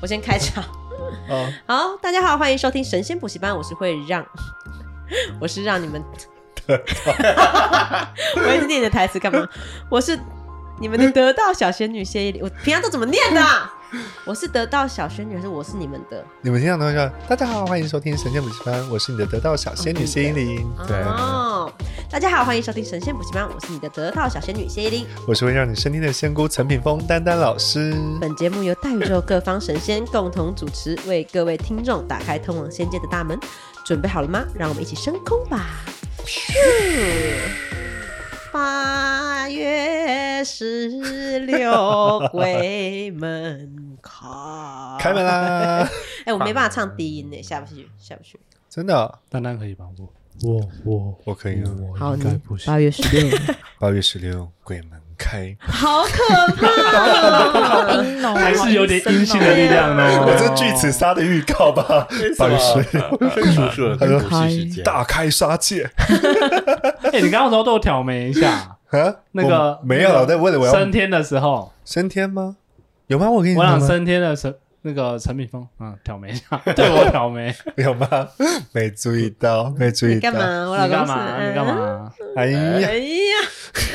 我先开场。哦，好，大家好，欢迎收听神仙补习班，我是会让，我是让你们，我一直念你的台词干嘛？我是你们的得到小仙女谢依霖，我平常都怎么念的啊、我是得道小仙女，还是我是你们的？你们听到都会说：“大家好，欢迎收听神仙补习班，我是你的得道小仙女谢依霖。”对，哦，大家好，欢迎收听神仙补习班，我是你的得道小仙女谢依霖。我是会让你升天的仙姑陈品峰丹丹老师。本节目由大宇宙各方神仙共同主持，为各位听众打开通往仙界的大门。准备好了吗？让我们一起升空吧！八月十六鬼门开，开门！啦！哎、我没办法唱低音呢，下不去，下不去。真的哦，丹丹可以帮？我我我我可以啊。我好，应你该不行。八月十六，八月十六，鬼门开。好可怕！还是有点阴性的力量哦。我这巨齿鲨的预告吧？白水，叔叔他说大开杀戒 哎，你刚刚时候都有挑眉一下，啊！那个我没有，我在为了我要升天的时候，升天吗？有吗？我跟你我讲升天的时那个陈敏峰，嗯，挑眉一下，对我挑眉，有吗？没注意到，没注意到。你干？嘛？我老你公是干嘛？你干？嘛？哎呀，哎呀，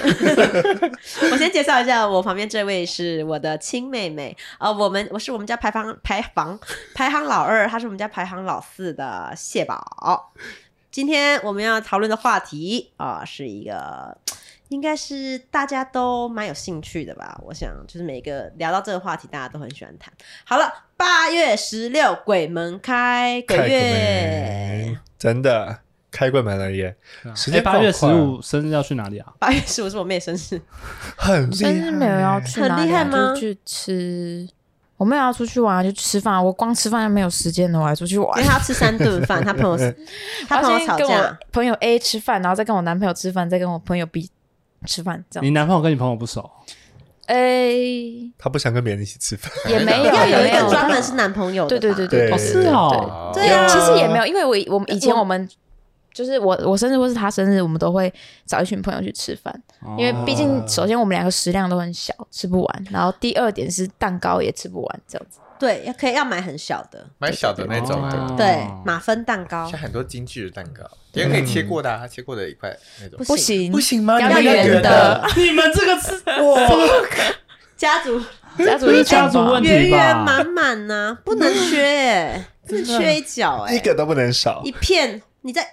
我先介绍一下，我旁边这位是我的亲妹妹啊、呃我们我是我们家排行排行排行老二，她是我们家排行老四的谢宝。今天我们要讨论的话题啊、是一个应该是大家都蛮有兴趣的吧？我想就是每个聊到这个话题，大家都很喜欢谈。好了，八月十六鬼门开，鬼月，真的开鬼门了耶！时间哎，八月十五生日要去哪里啊？八月十五是我妹生日，很厉害，生日没有要去啊很厉害吗就是去吃，我没有要出去玩啊，就吃饭。我光吃饭就没有时间了，我还出去玩因为。她要吃三顿饭，他朋友 他朋友吵我要先跟我架，朋友 A 吃饭，然后再跟我男朋友吃饭，再跟我朋友 B 吃饭，这样。你男朋友跟你朋友不熟？哎，他不想跟别人一起吃饭。也没有，要有一也没有。个专门是男朋友的，对对对对，对。哦，是哦，对啊。其实也没有，因为我我们以前我我们就是我我生日或是他生日，我们都会找一群朋友去吃饭，因为毕竟首先我们两个食量都很小，吃不完，然后第二点是蛋糕也吃不完，这样子。对，要可以要买很小的，买小的那种哦的，对，马芬蛋糕。像很多精致的蛋糕，也可以切过的啊，切过的一块那种。不行。不行吗？要圆的，你们这个是家族家族是家族问题吧。圆圆满满呐，不能缺哎，不能缺一角哎，一个都不能少。一。片你在，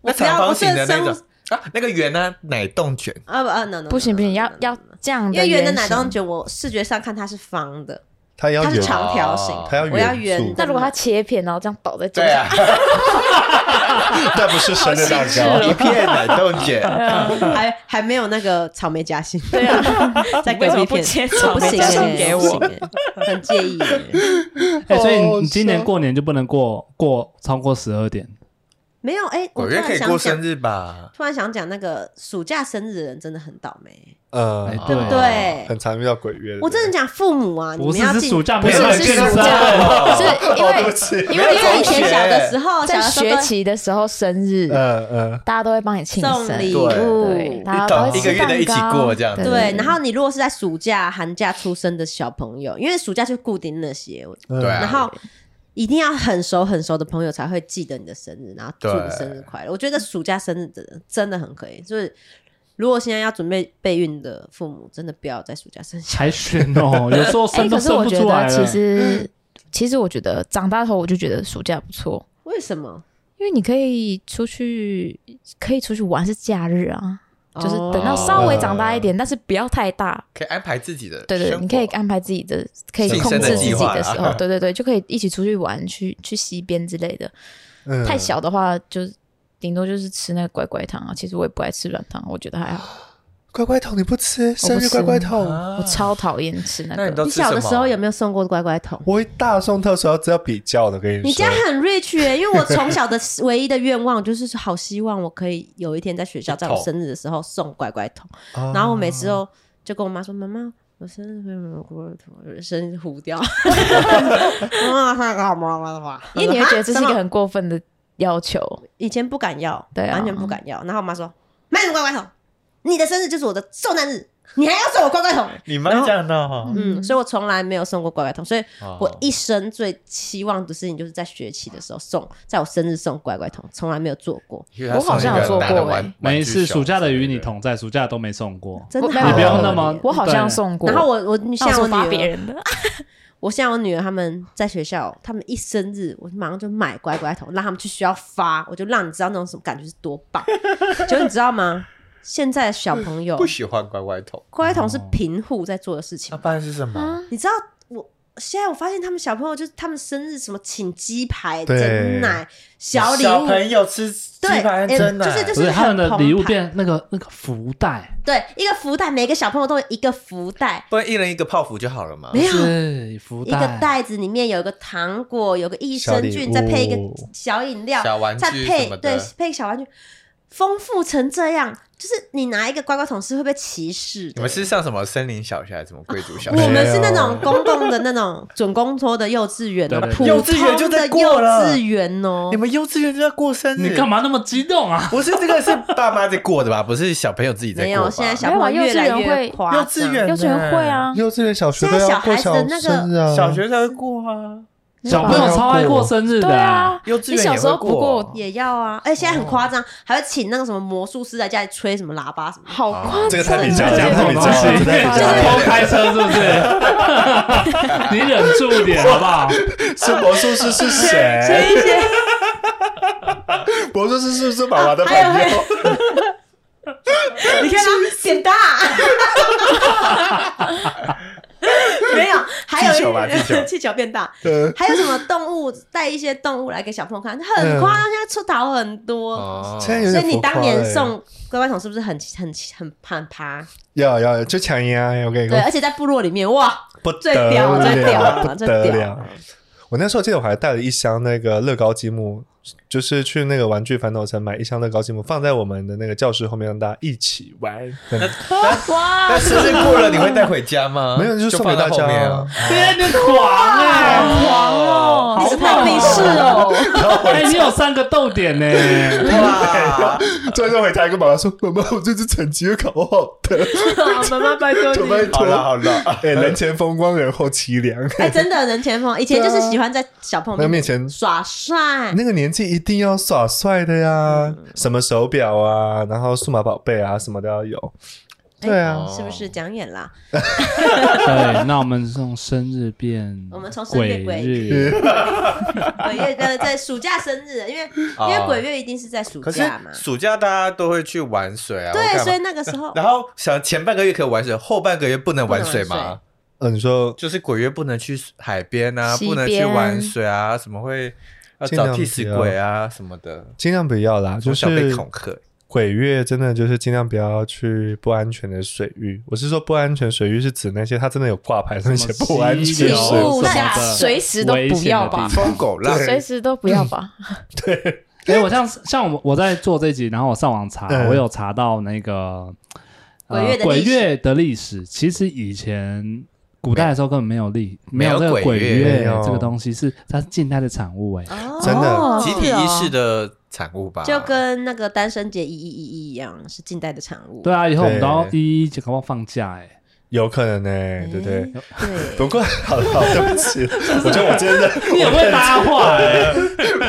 我那不要我长方形的是生物那种。啊，那个圆呢，奶冻卷，啊不啊 no no，不行不行，要要这样的因为圆的奶冻卷，我视觉上看它是方的，它是长条形。它，要我要圆柱圆的。那如果它切片，然后这样倒在桌对上，啊，那不是生日蛋一糕。片奶冻卷，还还没有那个草莓夹心，对啊，再给为什么我一片不切草莓夹不行欸心给我不行欸。很介意。欸。哎，所以你你今年笑过年就不能过过超过十二点。没有哎，我突然想讲过生日吧？突然想讲，那个暑假生日的人真的很倒霉，呃哎，对。不对？很常遇到鬼月的。我真的讲父母啊，你不是是们要进，暑假不是是暑假，是 因哦，对不为起。因为在以前小的时候，小在学期的时候生日，嗯嗯，大家都会帮你庆生，送礼对物对，，大家都会一个吃月的一起蛋糕。过这样子。对。然后你如果是在暑假、寒假出生的小朋友，因为暑假就固定那些，嗯。对啊。然后一定要很熟很熟的朋友才会记得你的生日，然后祝你生日快乐。我觉得暑假生日的人真的很可以，就是如果现在要准备备孕的父母，真的不要在暑假生小孩。才选哦，有时候哎，生都生可是我觉不出来了。得其实其实我觉得长大后我就觉得暑假不错，为什么？因为你可以出去，可以出去玩，是假日啊。就是哦等到稍微长大一点，但是不要太大。可以安排自己的对对，你可以安排自己的，可以控制自己的时候，对对对，就可以一起出去玩，去去溪边之类的。嗯太小的话，就顶多就是吃那个乖乖糖啊。其实我也不爱吃软糖，我觉得还好。乖乖桶你不吃，生日乖乖桶。我超讨厌吃那那你个。你小的时候有没有送过乖乖桶？我会大送特送，只要比较的，跟你说。你家很 rich 耶、因为我从小的 唯一的愿望就是好希望我可以有一天在学校，在我生日的时候送乖乖桶，啊然后我每次都就跟我妈说：“妈妈，我生日会没有乖乖桶，我生日糊掉。”妈妈看好妈妈的话，因为你会觉得这是一个很过分的要求。以前不敢要，对啊完全不敢要。然后我妈说：“买什么乖乖桶？你的生日就是我的受难日。”你还要送我乖乖桶？你妈这样闹哈？嗯，所以我从来没有送过乖乖桶，所以哦我一生最期望的事情就是在学期的时候送，在我生日送乖乖桶，从来没有做过，我好像有做过送一个拿的玩欸每一次暑假的与你。同在，暑假都没送过。真的你不用那可么我好像送过，然后我我那像我发女儿，别人的，我现在我女儿他们在学校，他们一生日，我马上就买乖乖桶，让他们去学校发，我就让你知道那种什么感觉是多棒。结果你知道吗？现在的小朋友不喜欢乖乖桶，乖乖桶是贫户在做的事情那，不然是什么？你知道我。现在我发现他们小朋友就是他们生日什么请鸡排、对。蒸奶、小礼物。小，朋友吃鸡对排呃真的，就是就是他们的礼物变那个那个福袋，对一个福袋，每个小朋友都有一个福袋，不然一人一个泡芙就好了嘛。没有。是福一个袋，子里面有一个糖果，有个益生菌，再配一个小饮料，小玩具再配对配小玩具，丰富成这样，就是你拿一个乖乖桶是会被歧视的。你们是上什么森林小学还是什么贵族小学？我们是那种公共的那种准公托的幼稚园哦，对对对幼稚园就通的在过幼了稚园哦你。们幼稚园就在过生日？你干？嘛那么激动啊？不是这个是爸妈在过的吧？不是小朋友自己在过吧？没有，现在小朋友没有啊越来越幼稚园会夸。幼稚园幼稚园会啊，幼稚园、小学都现在要过小孩子的那个生日啊，小学才会过啊，小朋友超爱过生日的，对啊，幼稚园你小时候不过过，也要啊，哎，现在很夸张，还会请那个什么魔术师在家里吹什么喇叭什么。好夸张，这个太比较讲了，这种东西，太比较太比较了。偷开车是不是？你忍住点好不好？是魔术师是谁？谁一些 魔术师是不是爸爸的朋友？你看他变大，没有，还有气球吧气球气球变大，呃还有什么动物带一些动物来给小朋友看，很夸张，现在出逃很多。所以你当年欸送乖乖桶是不是很很很很爬？要要就抢呀！我跟你对，而且在部落里面，哇，不最屌得最屌最屌。我那时候记得我还带了一箱那个乐高积木，就是去那个玩具反斗城买一箱乐高积木，放在我们的那个教室后面，让大家一起玩。哇那，生日过了你会带回家吗？没有，就送给放在大家后面啊啊。。天，你狂哎！狂哦，你是太鄙视哦！哎，你有三个逗点呢，哇，最后回家跟妈妈说：“妈妈，我这次成绩又考好的，妈妈拜托拜你。托。好了好了，哎，人前风光，人后凄凉。哎，真的人前风，以前就是喜欢在小朋友面前耍帅，那个年纪一定要耍帅的呀，什么手表啊，然后数码宝贝啊，什么都要有。对啊，是不是讲远啦？对，那我们从生日变我们从生日鬼。鬼日，鬼月 的，在暑假生日，因为因为鬼月一定是在暑假嘛，暑假大家都会去玩水啊，对，所以那个时候 然后想前半个月可以玩水，后半个月不能玩水不能玩吗？嗯，你说就是鬼月不能去海边啊，不能去玩水啊，什么会要找替死鬼啊什么的，尽量不要啦，就是恐吓。鬼月真的就是尽量不要去不安全的水域。我是说不安全水域是指那些它真的有挂牌上面写不安全什么溪水域。流什么那随时都不要吧疯狗浪，随时都不要吧。对哎、我像像我我在做这集，然后我上网查，嗯我有查到那个、鬼月的鬼月的历史。其实以前古代的时候根本没有历没有这个鬼鬼月这个东西，是它是近代的产物、哎、哦真的哦集体是哦意识的产物吧？就跟那个单身节一一一一一样，是近代的产物。对啊，以后我们都要对一一就搞不好放假、哎，有可能呢、哎，对不对？对，不过好了，好对不起，我觉得我真的你很会搭话、哎，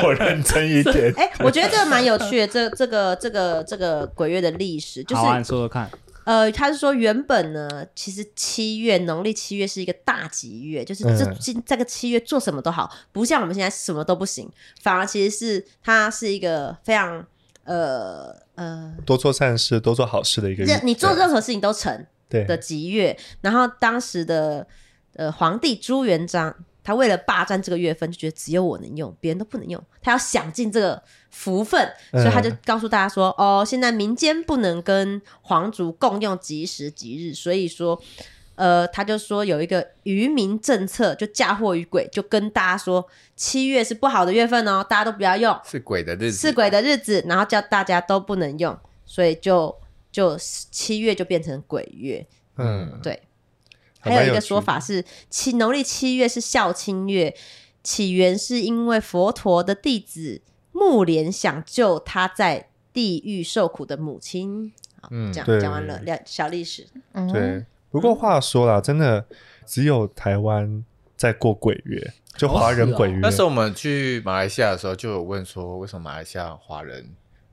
我认真一点。哎，我觉得这个蛮有趣的，这这个这个这个鬼月的历史，就是好啊，你说说看，呃，他是说原本呢，其实七月农历七月是一个大吉月，就是这嗯。今这个七月做什么都好，不像我们现在什么都不行，反而其实是它是一个非常呃呃，多做善事，多做好事的一个任你做任何事情都成对。的吉月。然后当时的呃皇帝朱元璋，他为了霸占这个月份，就觉得只有我能用，别人都不能用，他要享尽这个福分，所以他就嗯告诉大家说：“哦，现在民间不能跟皇族共用吉时吉日，所以说。”呃，他就说有一个愚民政策，就嫁祸于鬼，就跟大家说七月是不好的月份哦，大家都不要用。是鬼的日子，是鬼的日子，然后叫大家都不能用，所以就就七月就变成鬼月。嗯，对，还还有一个说法是七农历七月是孝亲月，起源是因为佛陀的弟子木莲想救他在地狱受苦的母亲好，嗯这样对讲完了了小历史。嗯对，不过话说啦，真的只有台湾在过鬼月，就华人鬼月。那时候我们去马来西亚的时候，就有问说，为什么马来西亚华人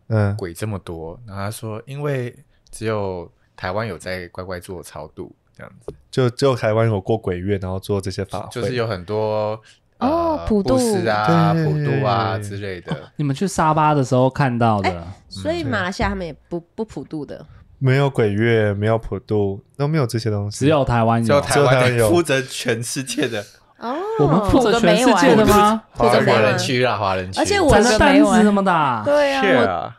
嗯，鬼这么多？然后他说，因为只有台湾有在乖乖做超度，这样子，就只有台湾有过鬼月，然后做这些法会，就是有很多呃哦普渡。啊、普渡啊之类的。你们去沙巴的时候看到的，所以马来西亚他们也不不普渡的，没有鬼月，没有普渡，都没有这些东西。只有台湾有。只有台湾有湾负责全世界的。哦。我们负责全世界的吗？华人区啊，华人区。而且我咱的个没完担子那么大，对啊，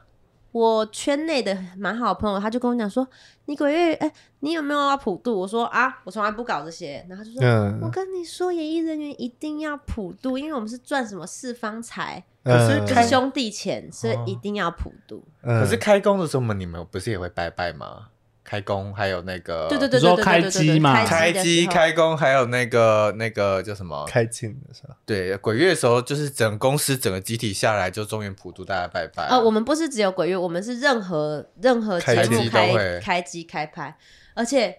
我圈内的蛮好的朋友，他就跟我讲说：“你鬼月，哎、你有没有要普渡？”我说：“啊，我从来不搞这些。”然后他就说：“我嗯，跟你说，演艺人员一定要普渡，因为我们是赚什么四方财，可是嗯就是兄弟钱，所以一定要普渡。嗯可是开工的时候，嘛你们不是也会拜拜吗？开工还有那个对对对你说开机嘛？开机开工，还有那个那个叫什么？开镜的时候，对，鬼月的时候，就是整公司整个集体下来，就中原普渡大家拜拜。哦，我们不是只有鬼月，我们是任何任何节开目机都会。开开机开拍，而且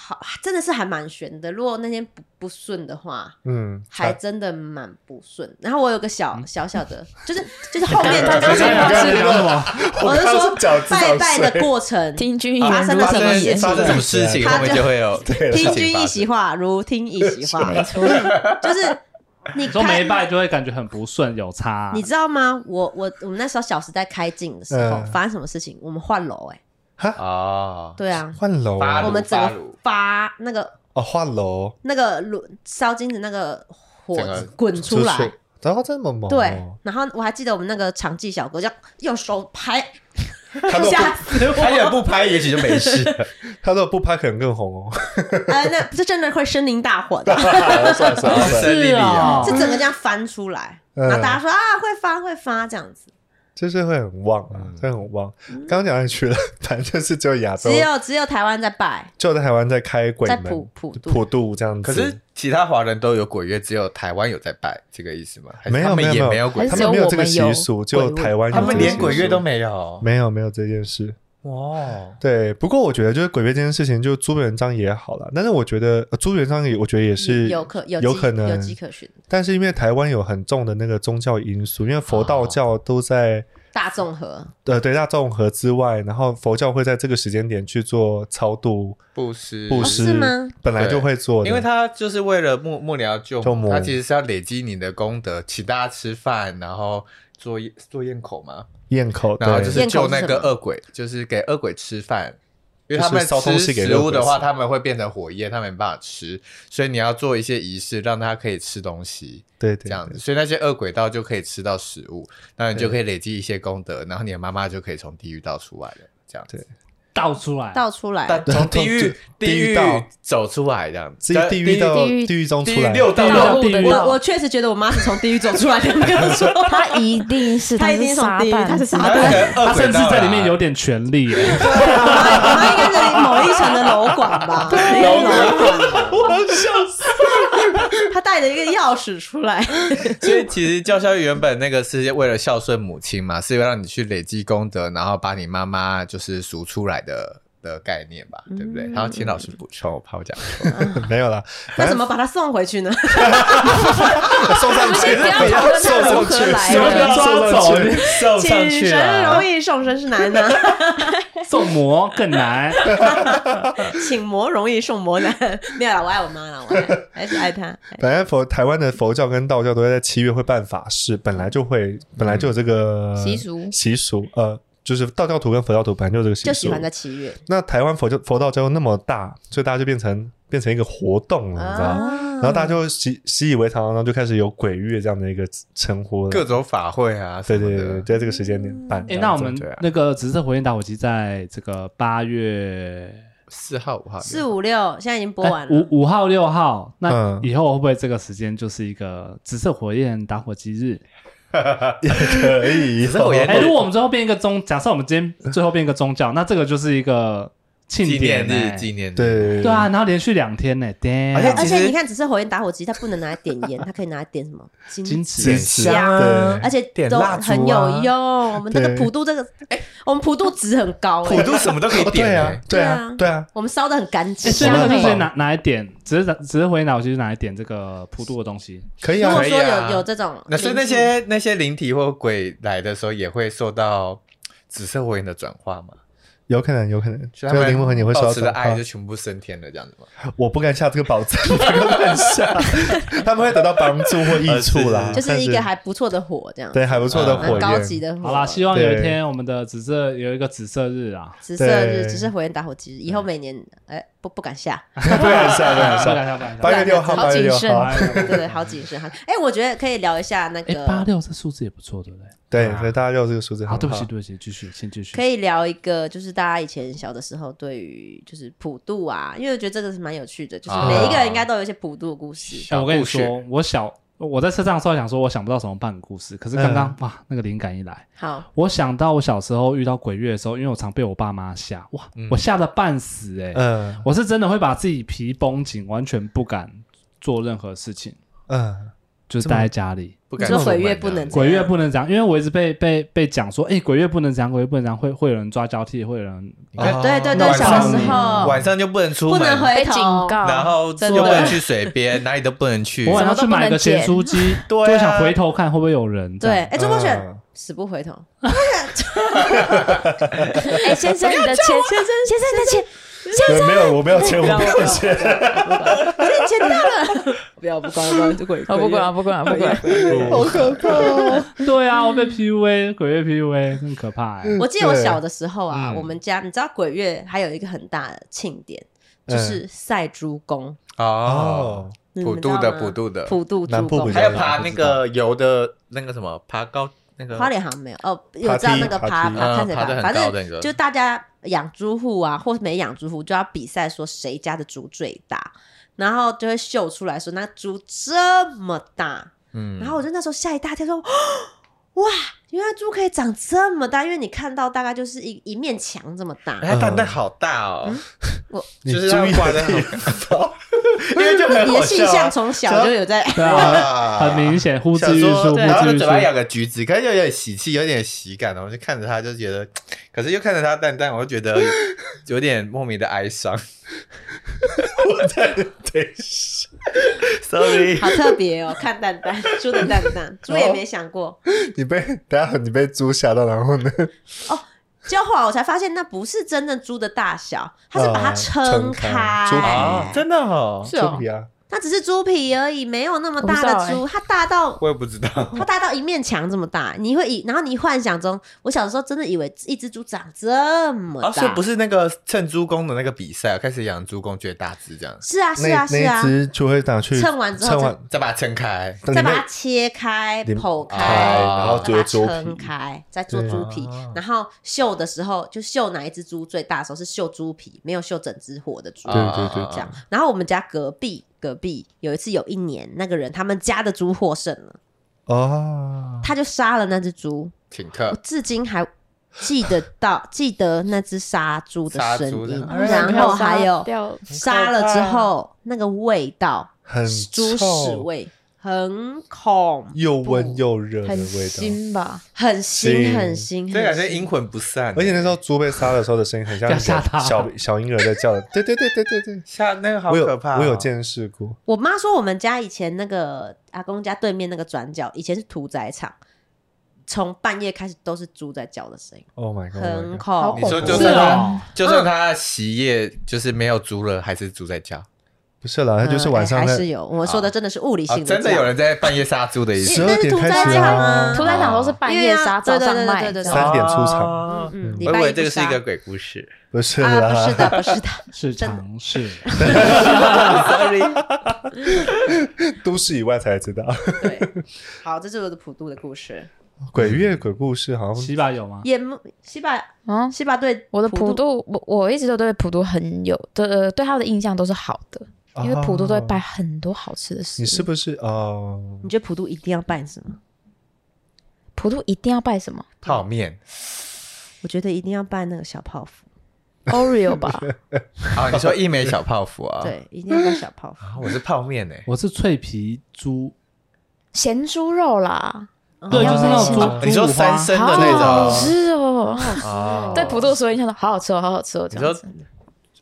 好真的是还蛮悬的。如果那天不不顺的话，嗯，还真的蛮不顺。然后我有个小小小的，就是就是后面他刚刚才刚是什么？我是说拜拜的过程，听君一发生了什么生事情发生什么事情，他后面就会有听君一一席话，如听一席话，没错，就是你说没。拜就会感觉很不顺，有差。你知道吗？我我我们那时候小时代开镜的时候，嗯发生什么事情？我们换楼哎、哦，对啊，换楼发我们整个发那个哦，换楼。那个炉烧金子那个火整个子滚出来，，然后这么猛哦，对，然后我还记得我们那个场记小哥这样用手拍，他都 吓不死我！他也不拍，也许就没事。了。他如果不拍可能更红哦，哎，那这真的会森林大火的，算了算了，森林里啊。是整个这样翻出来，嗯。然后大家说啊会发会发这样子，就是会很旺啊，会很旺。刚刚讲哪去了？反正就是只有亚洲只，有只有台湾在拜，就在台湾在开鬼在门普普渡普渡这样子。可是其他华人都有鬼月，只有台湾有在拜，这个意思吗？还是没有他们也没有没有鬼他们没有这个习俗，有只有台湾他们连鬼月都没有。没有没有这件事。哇，对，不过我觉得就是鬼月这件事情，就朱元璋也好了。但是我觉得、呃朱元璋也，我觉得也是有可有有可能有迹可循，但是因为台湾有很重的那个宗教因素，因为佛道教都在、大众和呃对大众和之外，然后佛教会在这个时间点去做超度布施。哦布施，是吗？本来就会做的，因为他就是为了末末了救救母他其实是要累积你的功德，请大家吃饭，然后做做宴口嘛，咽口，然后就是救那个恶鬼，就是给恶鬼吃饭。因为他们吃给食物的话，他们会变成火焰，他们没办法吃，所以你要做一些仪式，让他可以吃东西，对对这样子。所以那些恶鬼道就可以吃到食物，那你就可以累积一些功德，然后你的妈妈就可以从地狱道出来了，这样子。倒出来，倒出来，但从地狱地狱走出来，这样子。地地狱到地狱中出来，六道。六我我确实觉得我妈是从地狱走出来的，没有错，她一定是，她一定是从地狱撒旦，他是撒他那旦，个恶他甚至在里面有点权利耶。我妈应该是某一层的楼管吧，对，楼管，我笑死，他带着一个钥匙出来，所以其实教孝原本那个是为了孝顺母亲嘛，是让你去累积功德，然后把你妈妈就是赎出来的的概念吧，对不对？然后请老师补充，我怕我讲错。没有了，那怎么把他送回去呢？送上去？不要讨论他如何来什么的，抓走送上请去神容，易送神是难呢，送魔更难。请魔容易送魔难。没有啦，我爱我妈啦，我爱还是爱她。本来佛台湾的佛教跟道教都会在七月会办法事，本来就会本来就有这个习俗习俗，呃，就是道教徒跟佛教徒本来就有这个习俗。就喜欢在七月，那台湾佛教佛道教又那么大，所以大家就变成变成一个活动了，你知道吗？啊然后大家就习习以为常，然后就开始有鬼月这样的一个称呼。各种法会啊，对对对。在这个时间点办。哎，那我们那个紫色火焰打火机在这个八月四号、五号、四五六现在已经播完哎了，五五号、六号，那嗯以后会不会这个时间就是一个紫色火焰打火机日？也可以，紫色火焰哎，如果我们最后变一个宗，假设我们今天最后变一个宗教，那这个就是一个庆纪念典欸日，纪念日，对。对啊，然后连续两天呢，damn，而且而且你看，只是火焰打火机，它不能拿来点烟，它可以拿来点什么？金金纸香而且都点蜡烛很有啊用。我们这个普渡这个，哎，我们普渡值很高，哎普渡什么都可以哦点啊，对啊对啊，我们烧的很干哎，净。所以那个是拿拿来点，只是只是回脑机是拿来点这个普渡的东西。可以啊。如果，说有有这种，那所以那些那些灵体或鬼来的时候，也会受到紫色火焰的转化嘛？有可能，有可能，所以灵魂你会受保到的爱就。全部升天了，这样子吗？我不敢下这个保证，不敢下，他们会得到帮助或益处啦，就是一个还不错的火，这样对还不错的火高级。的火。好啦，希望有一天我们的紫色有一个紫色日啊，紫色日对只是火焰打火机，以后每年哎不 不敢下，不敢下，不敢不下。敢下不敢下八月六号，好谨慎，对对对，好谨慎。好哎，我觉得可以聊一下那个，八个，六这数字也不错，对不对？对，所以大家六这个数字很好，对不起，对不起，继续，先继续。可以聊一个，就是大家以前小的时候对于就是普渡啊，因为我觉得这个是蛮有趣的，就是啊每一个人应该都有一些普渡的故事。哎我跟你说，我小我在车上的时候想说，我想不到什么半故事，可是刚刚哇，那个灵感一来，好，我想到我小时候遇到鬼月的时候，因为我常被我爸妈吓，哇，我吓得半死哎、嗯。我是真的会把自己皮绷紧，完全不敢做任何事情，嗯，就是待在家里。你说鬼不敢说鬼月不能这样。鬼月不能这样，因为我一直被被被讲说，哎、鬼月不能这样，鬼月不能这样，会会有人抓交替，会有人对对对，小时候。晚上就不能出门，不能回警告，然后真的。又不能去水边，哪里都不能去。我。晚上去买个咸酥鸡，对啊就想回头看会不会有人。对，样。哎，中国选嗯。死不回头，哎，先生你的钱，先生先生你的钱，对，没有，我没有钱，我没有钱。钱到了，不要不管不管，这鬼我不管了，不管了，不管了。好可怕哦！对啊，我被 PUA，鬼月 PUA 很可怕哎、我记得我小的时候啊，嗯我们家你知道鬼月还有一个很大的庆典，就是赛猪公，哦，普渡的普渡的，普渡还有爬那个油的那个什么爬高那个花莲好像没有？哦，有爬知道那个梯爬爬爬看谁嗯爬反正就大家养猪户啊，或没养猪户就要比赛说谁家的猪最大，然后就会秀出来说那猪这么大，嗯，然后我就那时候吓一大跳说，哇，原来猪可以长这么大，因为你看到大概就是一一面墙这么大，哎，它蛋蛋好大哦，我你就是注意它挂在的 好，因为就很你的好笑啊。性向从小就有在。对啊，很明显，呼之欲出，呼然后之欲出。嘴。巴咬个橘子，可是又有点喜气，有点喜感，然后就看着它就觉得，可是又看着它蛋蛋，我就觉得有点莫名的哀伤。我在对，sorry，好特别哦，看蛋蛋，猪的蛋蛋，猪也没想过。你被你被猪吓到，然后呢？结果后来我才发现，那不是真正猪的大小，它是把它呃撑撑开。猪皮开，真的哦，是哦。猪，皮啊，它只是猪皮而已，没有那么大的猪，它大到我也不知道。它大到一面墙这么大。你会以，然后你幻想中，我小的时候真的以为一只猪长这么哦，所以大，不是那个称猪公的那个比赛，开始养猪公觉得大只这样，是啊是啊是啊那一，只就会拿去称完之后称完，再把它撑开。再把它切开、剖开，哦然后做猪撑皮，开，再做猪皮。然后秀的时候，就秀哪一只猪最大的时候是秀猪皮，没有秀整只活的猪。对对对啊这样。然后我们家隔壁隔壁有一次有一年，那个人他们家的猪获胜了，哦，他就杀了那只猪，我请客，至今还记得到 记得那只杀猪的声猪的音，哎然后还有掉。杀了之后那个味道，很猪屎，味，很恐，又温又热的很味道。新吧？很腥腥很腥，这感很腥。觉阴魂不散，而且那时候猪被杀的时候的声音很像不要吓它小小婴儿在叫的，对对对对对对，吓那个好我有可怕哦，我有见识过，我妈说，我们家以前那个阿公家对面那个转角，以前是屠宰场，从半夜开始都是猪在叫的声音，Oh my god！很 Oh 恐怖。你说就是是哦。他，就算他洗夜就是没有猪了，还是猪在叫不是啦，他就是晚上还是有。我说的真的是物理啊？性的真的有人在半夜杀猪的意思十二点开始屠宰场啊啊，屠宰场都是半夜杀，对啊早上卖，三点出场，哦嗯，礼我以为这个是一个鬼故事。不是啊，啦，不是的，不是的，是真的尝试，Sorry，都市以外才知道。对。好，这是我的普渡的故事。鬼月鬼故事好像西巴有吗？也西巴嗯，西巴对我的普渡，我我一直都对普渡很有的，对他的印象都是好的，因为普渡都会拜很多好吃的食物。你是不是哦？你觉得普渡一定要拜什么？普渡一定要拜什么？泡面我觉得一定要拜那个小泡芙。Oreo 吧，好，你说一枚小泡芙啊？对，一定要拜小泡芙。啊，我是泡面诶。我是脆皮猪，咸猪肉啦，对，哦就是那种猪哦你说三生的那种好吃哦。哦对普渡说印象说好好吃哦，好好吃哦，这样子。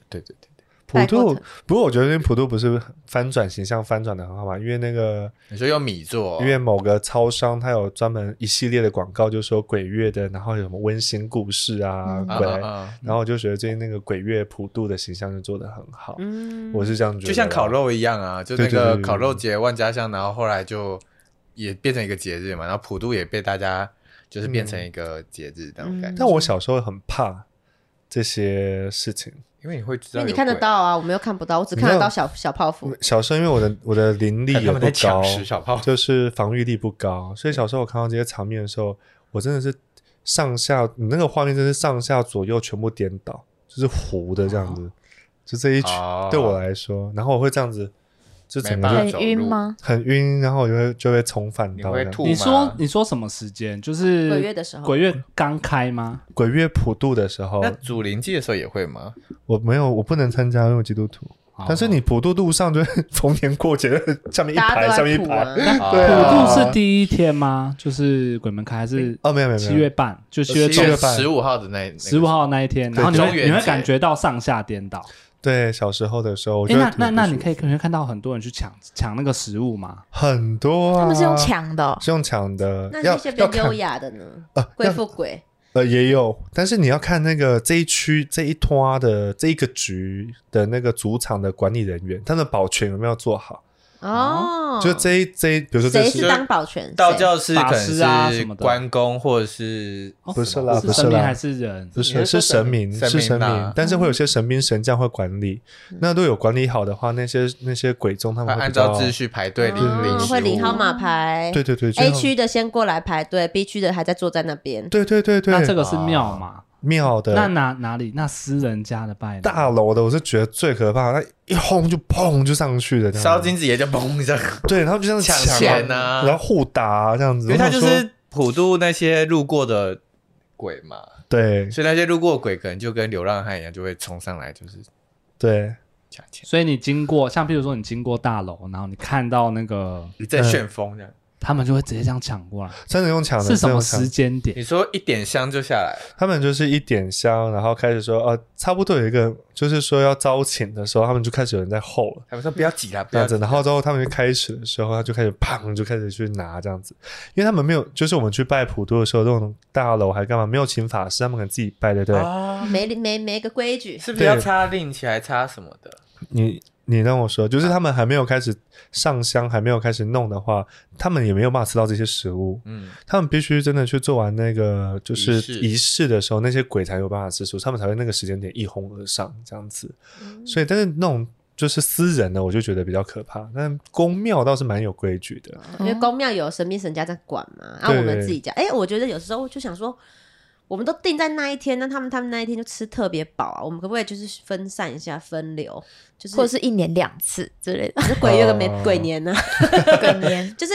对对对对，普渡不过我觉得因为普渡不是翻转形象翻转的很好嘛，因为那个你说用米做，因为某个超商它有专门一系列的广告，就说鬼月的，然后有什么温馨故事啊，嗯。鬼，啊啊。啊然后我就觉得最近那个鬼月普渡的形象就做的很好，嗯，我是这样觉得，就像烤，肉一样啊，就那个烤肉节万家香，然后后来就也变成一个节日嘛，然后普渡也被大家就是变成一个节日那种感觉。但我小时候很怕这些事情。因为你会知道，因为你看得到啊，我没有看不到，我只看得到小小泡芙。小时候因为我的我的灵力也不高，食小泡芙就是防御力不高，所以小时候我看到这些场面的时候，我真的是上下，你那个画面真是上下左右全部颠倒，就是糊的这样子，就这一群、哦对我来说，然后我会这样子，就很晕吗？很晕，然后我就会就会重返到你会吐你说你说什么时间？就是鬼月的时候鬼月刚开吗？鬼月普渡的时候那，主灵祭的时候也会吗？我没有我不能参加，因为基督徒。但是你普渡路上就会逢年过节，下面一排，下面一排，普啊渡是第一天吗？就是鬼门开还是哦，没有没有，七月半？就七月中七月半十五号的那十五号那一天，然后你会你会感觉到上下颠倒。对，小时候的时候，我哎，觉得那那那你可以可能看到很多人去抢抢那个食物嘛？很多啊，他们是用抢的哦，是用抢的，那要那些比较优雅的呢？呃贵妇鬼，呃也有，但是你要看那个这一区这一拖的这一个局的那个主场的管理人员，他们的保全有没有做好？哦，就这一这一，比如说这谁是当保全？道教是可法师啊能是什么的关公或者是哦不是啦，不是啦还，是人？不是你是神明，神是神明，但是会有些神兵神将会管理。那如果有管理好的话，那些那些鬼宗他们会按照秩序排队领会领号码牌。对对对 A 区的先过来排队，B 区的还在坐在那边。对对对对，那这个是庙嘛？庙的那哪哪里？那私人家的拜呢大楼的，我是觉得最可怕，它一轰就砰就上去了，这样。烧金子也就嘣一下，对，然后就这样抢抢钱啊。然后互打啊这样子，因为他就是普渡那些路过的鬼嘛，对。所以那些路过的鬼可能就跟流浪汉一样，就会冲上来就是对。抢钱，所以你经过，像譬如说你经过大楼，然后你看到那个，一阵旋风这样。他们就会直接这样抢过来，真的用抢的，是什么时间点？你说一点香就下来，他们就是一点香，然后开始说，呃，差不多有一个，就是说要招请的时候，他们就开始有人在候了。他们说不要挤了，不要挤这样子，然后之后他们就开始的时候，他就开始砰就开始去拿这样子，因为他们没有，就是我们去拜普渡的时候，那种大楼还干嘛，没有请法师，他们可能自己拜，对不对？啊，没没没个规矩，是不是要插令旗还插什么的？你你让我说，就是他们还没有开始上香，还没有开始弄的话，他们也没有办法吃到这些食物，嗯，他们必须真的去做完那个就是仪式。的时候，那些鬼才有办法吃素，他们才会那个时间点一哄而上这样子。所以，但是那种就是私人的，我就觉得比较可怕。但公庙倒是蛮有规矩的。因为公庙有神秘神家在管嘛，然后我们自己家，哎，我觉得有时候就想说，我们都定在那一天，那他们他们那一天就吃特别饱啊，我们可不可以就是分散一下分流，就是或者是一年两次之类的。是鬼月跟没哦。鬼年呢、鬼年。就是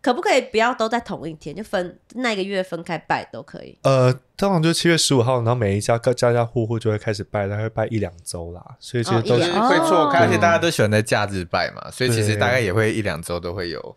可不可以不要都在同一天，就分那个月分开拜都可以。呃，通常就是七月十五号，然后每一家各家家户户就会开始拜，大概拜一两周啦。所以其实都是、会错开，哦而且大家都喜欢在假日拜嘛，所以其实大概也会一两周都会有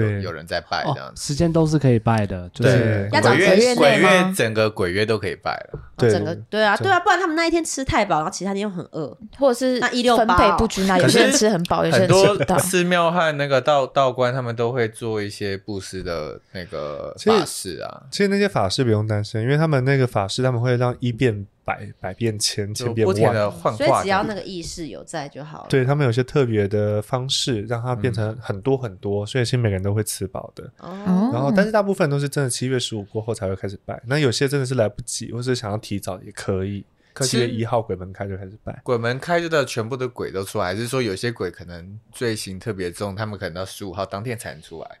对有人在拜哦这样，子。时间都是可以拜的，就是对要找鬼鬼月鬼月整个鬼月都可以拜了，对整个对啊对对啊，不然他们那一天吃太饱，然后其他天又很饿。或者是那一六分配不均啊，有些人吃很饱，有些人吃不到多。寺庙和那个道道观他们都会做一些布施的那个法事啊，其实那些法师不用担心，因为他们那个法师他们会让一变百，百变千，千变不停万。化所以只要。那个意识有在就好了。对他们有些特别的方式，让它变嗯成很多很多，所以其实每个人都会吃饱的。哦，然后，但是大部分都是真的七月十五过后才会开始拜，那有些真的是来不及，或是想要提早也可以。七月一号鬼门开就开始拜。鬼门开就的全部的鬼都出来，还是说有些鬼可能罪行特别重，他们可能到十五号当天才能出来？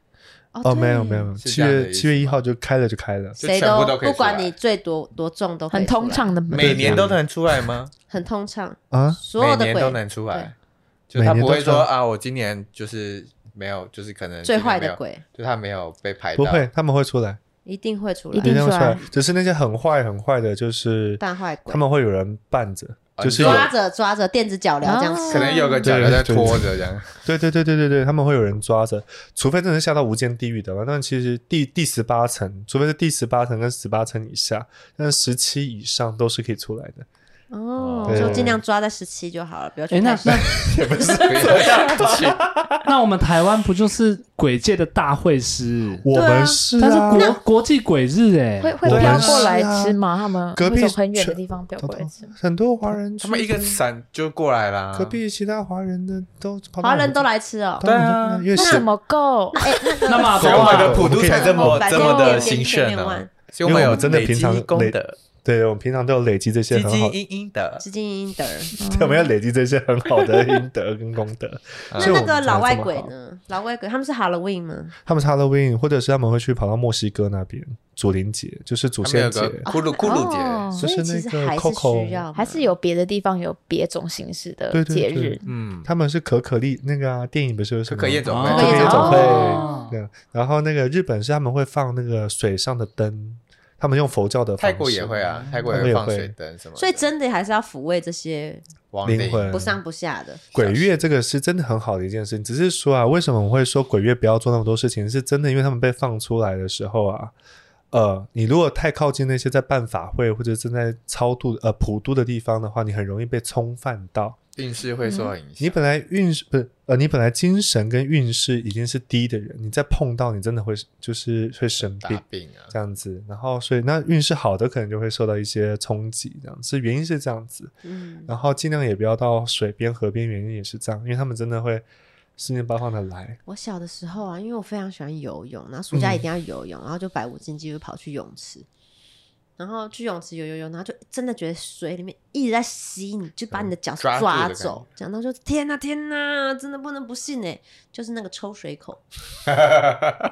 哦，没有没有，七是这样的意思月七月一号就开了就开了。谁全部都可以不管出来你最多多重都可以很通出来，畅的每年都能出来吗？很通畅，啊，所有的鬼每年都能出来，就他不会每年都出来说啊，我今年就是没有，就是可能最今年没有，坏的鬼，就他没有被排到，不会，他们会出来。一定会出来，一定会出来。只是那些很坏很坏的，就是蛋坏鬼。他们会有人伴着，啊就是抓着抓着垫子脚镣这样可能有个脚镣在拖着这样。对对对对对对，他们会有人抓着，除非真的是下到无间地狱的嘛。但其实第第十八层，除非是第十八层跟十八层以下，但是十七以上都是可以出来的。哦，就尽量抓在十七就好了，不要去哎，那那也不是这样去，那我们台湾不就是鬼界的大会师？我们是但是啊，国国际鬼日哎，会会飘过来吃吗？他们隔壁很远的地方飘过来吃？很多华人，他们一个伞就过来啦。隔壁其他华人的都华人都来吃哦，。对啊那怎么够？哎，那么所以我们的啊普渡才这么这么的兴盛呢呢。所以我们有真的平常功德，对，我们平常都有累积这些积积很好，阴阴的。资金应得。我们要累积这些很好的阴德跟功德。那那个老外？鬼呢？老外鬼他们是 Halloween 吗？他们是 Halloween，或者是他们会去跑到墨西哥那边祖灵节，就是祖先节个。骷髅骷髅节，哦就是所以其实那个还是 Coco 需要，还是有别的地方有别种形式的对对对节日，嗯，他们是可可丽那个啊，电影不是有什么可可夜总哦会，可可夜总会哦对，然后那个日本是他们会放那个水上的灯，他们用佛教的方式泰国也会啊，泰国也会放水灯什么，所以真的还是要抚慰这些灵灵魂不上不下的。鬼月这个是真的很好的一件事情，只是说啊，为什么我会说鬼月不要做那么多事情？是真的，因为他们被放出来的时候啊，呃，你如果太靠近那些在办法会或者正在超度呃普渡的地方的话，你很容易被冲犯到。运势会受到影响。你本来运势不是呃，你本来精神跟运势已经是低的人，你再碰到你真的会就是会生大病。病啊，这样子，然后所以那运势好的可能就会受到一些冲击，这样子原因是这样子，嗯，然后尽量也不要到水边、河边，原因也是这样，因为他们真的会四面八方的来。我小的时候啊，因为我非常喜欢游泳，然后暑假一定要游泳，然后就百无禁忌就跑去泳池，然后去泳池游游游，然后就真的觉得水里面一直在吸你，就把你的脚抓走，讲到说天哪天哪，真的不能不信哎，就是那个抽水口，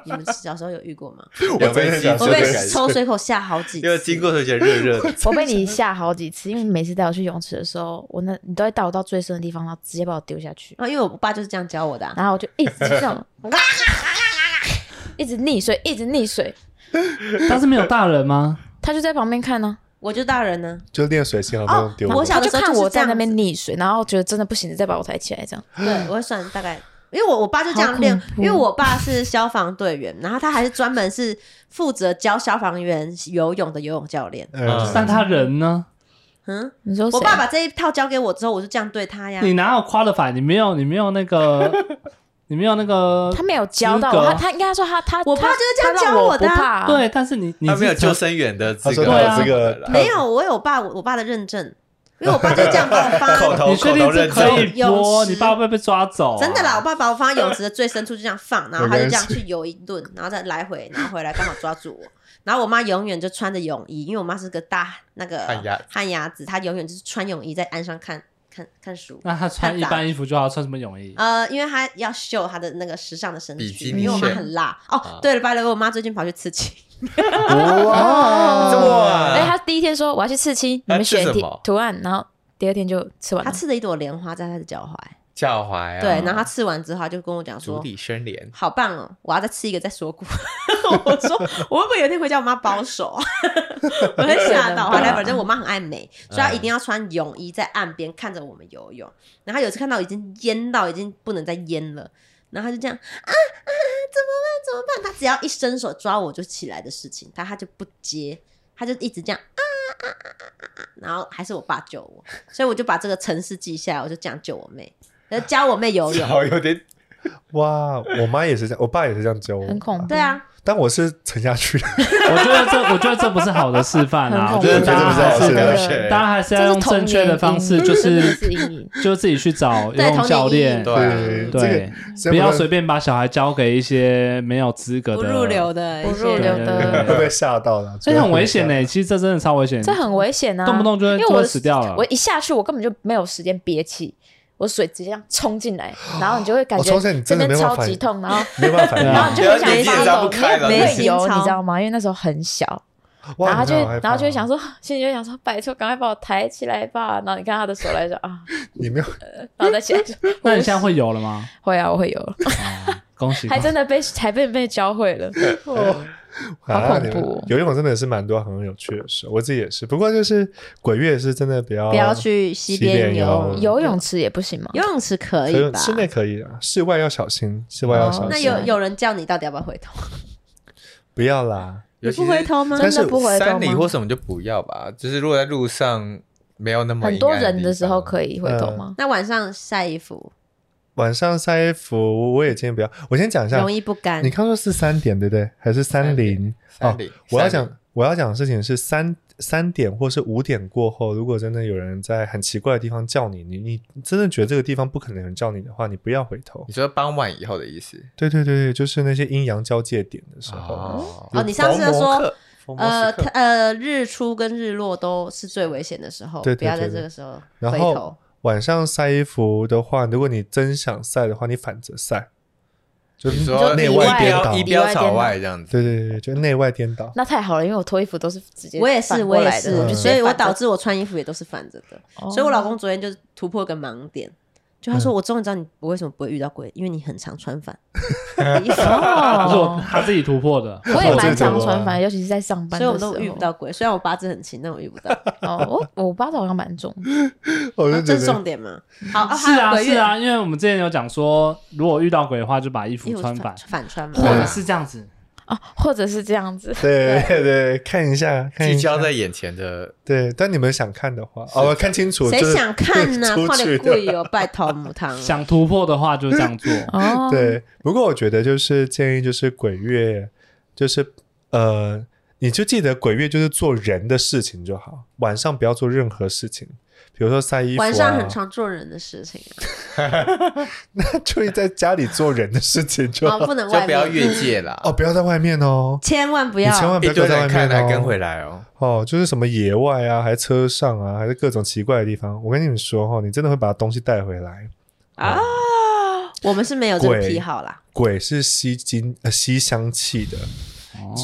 你们小时候有遇过吗？我被抽水口吓好几因为次，经过时候觉得热热的，我被你吓好几次，因为每次带我去泳池的时候，我那你都会带我到最深的地方，然后直接把我丢下去，啊，因为我爸就是这样教我的、啊。然后我就一直这样，一直溺水，一直溺水，但是没有大人吗？他就在旁边看呢、我就大人呢，就练水性，然后不用丢哦我小就看的时候就是我在那边溺水，然后觉得真的不行，再把我抬起来，这样。对，我会算大概，因为我我爸就这样练因为我爸是消防队员，然后他还是专门是负责教消防员游泳的游泳教练。呃，但他人呢？嗯，你说我爸把这一套交给我之后，我就这样对他呀。你哪有 qualify？你没有，你没有那个，你没有那个，他没有教到他他应该说他他我爸就是这样教我的啊不怕啊对，但是你你他没有救生员的资格，这个没有，我有我爸我爸的认证，因为我爸就这样把我放在。口头你确定这可证，以播？你爸会不会被抓走啊？真的啦，我爸把我放在泳池的最深处，就这样放，然后他就这样去游一顿，然后再来回，然后回来刚好抓住我。然后我妈永远就穿着泳衣，因为我妈是个大那个旱鸭子旱鸭子，她永远就是穿泳衣在岸上看看看书。那他穿一般衣服就要穿什么泳衣？呃，因为他要秀他的那个时尚的身躯，比基尼因为我妈炫很辣。哦啊，对了，拜了，我妈最近跑去刺青，哇，哇哎，他第一天说我要去刺青，你们选题刺什么图案，然后第二天就吃完了。她刺了一朵莲花在她的脚踝。脚踝啊，对，然后他吃完之后，他就跟我讲说。足底生莲，好棒哦！我要再吃一个再说过。我说我会不会有一天回家我妈保守啊？我会吓到。后来反正我妈很爱美，所以她一定要穿泳衣在岸边看着我们游泳。然后她有一次看到已经淹到已经不能再淹了，然后她就这样啊啊怎么办怎么办？她只要一伸手抓我就起来的事情，她她就不接，她就一直这样啊啊啊啊啊啊，然后还是我爸救我，所以我就把这个程式记下来，我就这样救我妹，呃教我妹游泳。脚有点哇，我妈也是这样，我爸也是这样教我，很恐怖。对啊，但我是沉下去。的，我觉得这，我觉得这不是好的示范啊！我觉得大家还这不是好的示范。大家还是要用正确的方式，就是。就自己去找游泳对童年阴教练。影，对。对，不要随便把小孩交给一些没有资格的。不入流的不入流的会被吓到了，这很危险呢。其实这真的超危险，这很危险啊！动不动就会就因为我会死掉了。我一下去，我根本就没有时间憋气，我水直接这样冲进来，然后你就会感觉这边超级痛，然后 没办法然后你就很想眼睛也张不开了没没会游，你知道吗？因为那时候很小，然后就然后就会想说，心里就想说，拜托，赶快把我抬起来吧。然后你看他的手来说啊，你没有然后再起来，那你现在会游了吗？会啊，我会游了。恭喜！还真的被还被被教会了。好恐怖哦游泳真的是蛮多很有趣的事，我自己也是。不过就是鬼月是真的不要不要去溪溪边边游游游泳池也不行吗？游泳池可可以吧？室内可以啊，室外要小心，室外要小哦心。那有有人叫你到底要不要回头？不要啦，你不回头吗？但是真的不回头山里或？什么就不要吧。就是如果在路上没有那么很多人的时候。可以回头吗？那晚上晒衣服晚上晒衣服，我也建议不要。我先讲一下容，易不干你。刚说是三点对不对？还是三零？三零哦，我要讲我要讲的事情是三三点或是五点过后，如果真的有人在很奇怪的地方叫你，你你真的觉得这个地方不可能有人叫你的话，你不要回头你。说傍晚以后的意思？对对对对，就是那些阴阳交界点的时候。哦哦你上次就说呃，呃，日出跟日落都是最危险的时候，对对不要在这个时候然后回头。晚上晒衣服的话，如果你真想晒的话，你反着晒，就是说内外颠倒。一标一以标朝外这样子。对对对对，就内外颠倒。那太好了，因为我脱衣服都是直接我也是，我也是所以我导致我穿衣服也都是反着的。哦所以我老公昨天就突破个盲点，就他说：“我终于知道你我为什么不会遇到鬼，因为你很常穿反衣 服，不是我哦，他自己突破的。我也蛮常穿反，尤其是在上班的时候，所以我们都遇不到鬼。虽然我八字很轻，但我遇不到，哦，我我八字好像蛮重，我就觉这是重点吗。好，哦是啊还有鬼月是啊，因为我们之前有讲说，如果遇到鬼的话，就把衣衣服服穿反，反穿或者嘛。是这样子。哦，或者是这样子，对对对，看一下，看聚一下焦。在眼前的，对，但你们想看的话，哦，看清楚，就是谁想看呢？出快点去的。贵哦，拜托母汤。想突破的话，就这样做。哦，对，不过我觉得就是建议，就是鬼月，就是呃，你就记得鬼月就是做人的事情就好，晚上不要做任何事情，比如说晒衣服、啊，晚上很常做人的事情 那注意在家里做人的事情就。哦，不能外就不要，越界了。哦，不要在外面哦，千万不要，千万不要在外面人看来跟哦。回来哦。哦，就是什么野外啊，还是车上啊，还是各种奇怪的地方。我跟你们说哈、哦，你真的会把东西带回来。啊。我们是没有这个癖好啦。鬼是吸金呃吸香气的，哦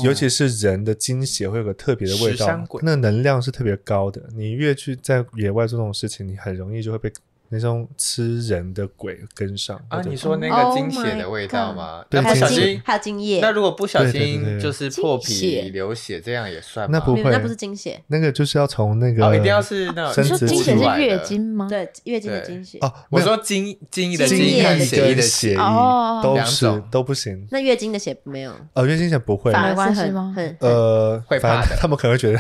尤其是人的精血会有个特别的味道那能量是特别高的。你越去在野外做这种事情，你很容易就会被那种吃人的鬼跟上。啊，你说那个 Oh 精血的味道吗？对小心，精还有精液，那如果不小心就是破皮流血，这样也算吗？那不会那不是精血，那个就是要从那个哦，一定要是那种生殖你说经器血是月。经吗？对，月经的对经血。哦，我说精精液的精精液血液的血血，哦都是都不行。那月经的血没有，呃，月经血不会，反而没关是很系吗很呃，会怕的他们可能会觉得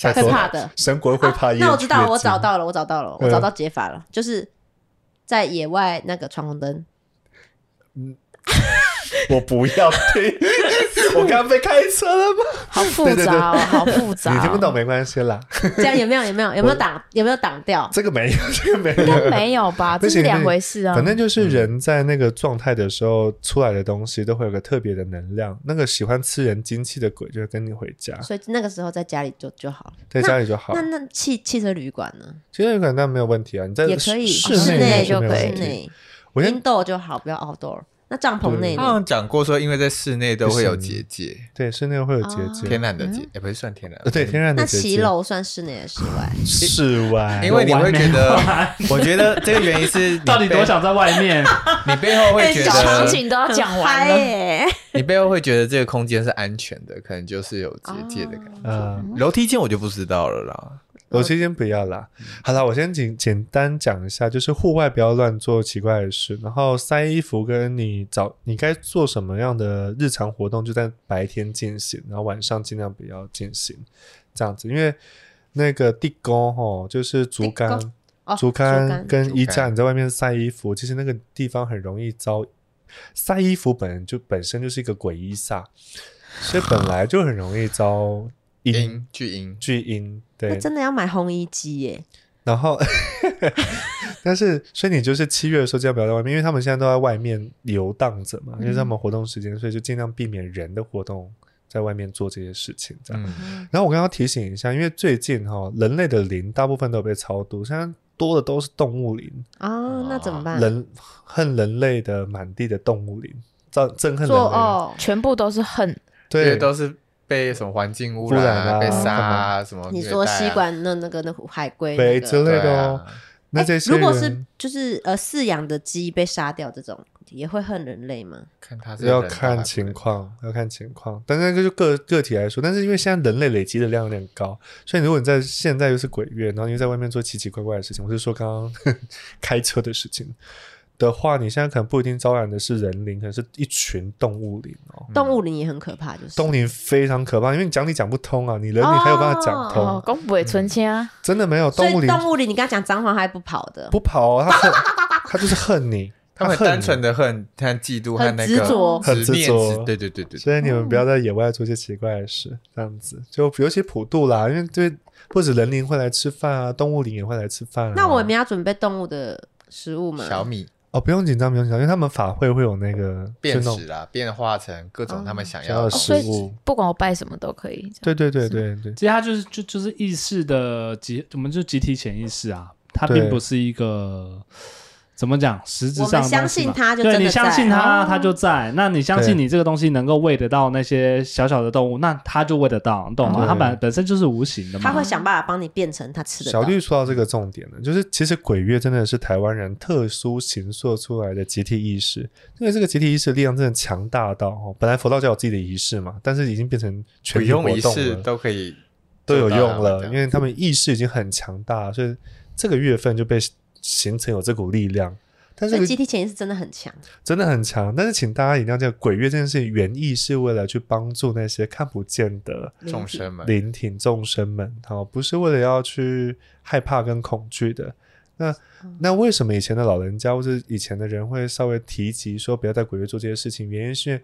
下会怕的。神国会怕那我知道，我找到。了，我找到了，嗯我找到解法了，就是在野外那个闯红灯，我不要听，我刚刚被开车了吗？好复杂哦，好复杂。你听不懂？没关系啦，这样有没有有没有有没有挡有没有挡掉？这个没有，这个没应该有。没有吧？这是两回事啊。反正就是人在那个状态的时候出来的东西都会有个特别的能量。那个喜欢吃人精气的鬼就会跟你回家，所以那个时候在家里就就好了。在家里就好那。那汽汽车旅馆呢？汽车旅馆那没有问题啊，你在也可以室室内就可以。室内我先 indoor 就好，不要 outdoor。那帐篷内他好呢？像讲过说，因为在室内都会有结界，对室内会有结哦界，天然的结，也不是算天然呃，对天然的那结界。骑楼算室内还是室外？室外，因为你会觉得 我觉得这个原因是你 到底背多想在外面？你背后会觉得，场景都要讲完了。耶！你背后会觉得这个空间是安全的，可能就是有结界的感觉。嗯，楼梯间我就不知道了啦。我先先不要啦。好啦，我先简简单讲一下，就是户外不要乱做奇怪的事，然后晒衣服跟你早你该做什么样的日常活动就在白天进行，然后晚上尽量不要进行，这样子，因为那个地沟吼，就是竹竿。哦，竹竿跟衣架，你在外面晒衣服，其实那个地方很容易遭晒衣服，本就本身就是一个鬼衣煞，所以本来就很容易遭阴阴巨阴，巨阴。对，那真的要买烘衣机耶！然后，但是所以你就是七月的时候尽量不要在外面，因为他们现在都在外面游荡着嘛，因为他们活动时间，所以就尽量避免人的活动，在外面做这些事情这样。嗯，然后我刚刚提醒一下，因为最近哈、人类的灵大部分都有被超度，现在多的都是动物灵，啊，那怎么办？人恨人类的满地的动物灵，憎憎恨人类。哦，全部都是恨，对，都是被什么环境污污染啊被杀啊，什么你说吸管那那个那海龟那之类的。那些如果是就是呃饲养的鸡被杀掉这种，也会恨人类吗？看他是要看情况，要看情况。但那个就个个体来说，但是因为现在人类累积的量有点高，所以如果你在现在又是鬼月，然后你又在外面做奇奇怪怪的事情，我是说刚刚 开车的事情的话，你现在可能不一定招揽的是人灵，可能是一群动物灵哦。动物灵也很可怕，就是。动物灵非常可怕，因为你讲理讲不通啊，你人灵还有办法讲通，哦，公不会存钱啊，真的没有所动物灵动物灵，你刚刚讲脏话还不跑的，不跑、哦，他恨，他就是恨你，他们单纯的恨、和嫉妒和很那个执着。很执念着执对对对对，所以你们不要在野外做一些奇怪的事，这样子。就尤其普渡啦，因为对不止人灵会来吃饭啊，动物灵也会来吃饭、啊。那我们要准备动物的食物吗？小米哦，不用紧张，不用紧张，因为他们法会会有那个变就那种食啦，变化成各种他们想想要的要的食哦所以物。不管我拜什么都可以。对对对对对，其实它就是就就是意识的集，我们就集体潜意识啊，它对并不是一个怎么讲实质我们上相信他就对真的你相信在它，哦它就在。那你相信你这个东西能够喂得到那些小小的动物，那他就喂得到，你懂吗？对它本本身就是无形的嘛。他会想办法帮你变成他吃的小。绿说到这个重点呢，就是其实鬼月真的是台湾人特殊形塑出来的集体意识，因为这个集体意识力量真的强大到哦，本来佛道教有自己的仪式嘛，但是已经变成不全用仪，式都可以都有用了，因为他们意识已经很强大，所以这个月份就被形成有这股力量。但是集体潜意识真的很强，真的很强，但是请大家一定要记得，鬼月这件事情原意是为了去帮助那些看不见的众生们灵体众生们，好，不是为了要去害怕跟恐惧的。那那为什么以前的老人家或者以前的人会稍微提及说不要在鬼月做这些事情？原因是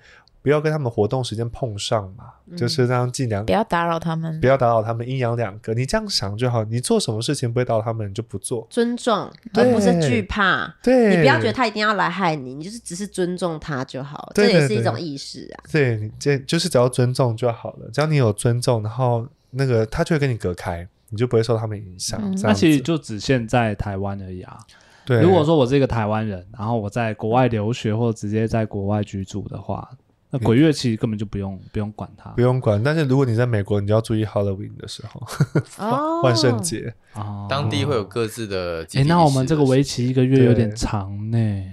不要跟他们活动时间碰上嘛，就是让尽量不要打扰他们不。要打扰他们，阴阳两隔。你这样想就好，你做什么事情不会打扰他们，你就不做。尊重对而不是惧怕。对，你不要觉得他一定要来害你，你就是只是尊重他就好，对对这也是一种意识啊。对你这就是只要尊重就好了，只要你有尊重，然后那个他就会跟你隔开，你就不会受他们影响。嗯那其实就只限在台湾而已啊。对，如果说我是一个台湾人，然后我在国外留学或者直接在国外居住的话，那鬼月其实根本就不用不用管它不用管，但是如果你在美国，你就要注意 Halloween 的时候，哦，万圣节。哦当地会有各自的集哎。那我们这个为期一个月有点长呢。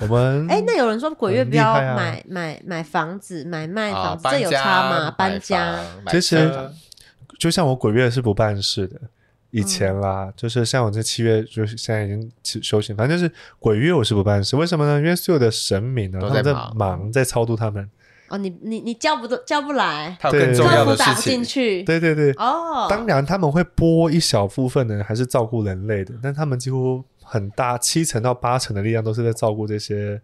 我们哎，那有人说鬼月不要买买买房子、买卖啊房子，这有差吗？搬家其实就像我鬼月是不办事的。以前啦，就是像我这七月，就是现在已经休休息，反正就是鬼月我是不办事。为什么呢？因为所有的神明呢，他们在都在忙忙，在超度他们。哦，你你你叫不叫不来，他有更重客要的事服打不进情。去。对对对，哦，当然他们会拨一小部分的人还是照顾人类的，但他们几乎很大七成到八成的力量都是在照顾这些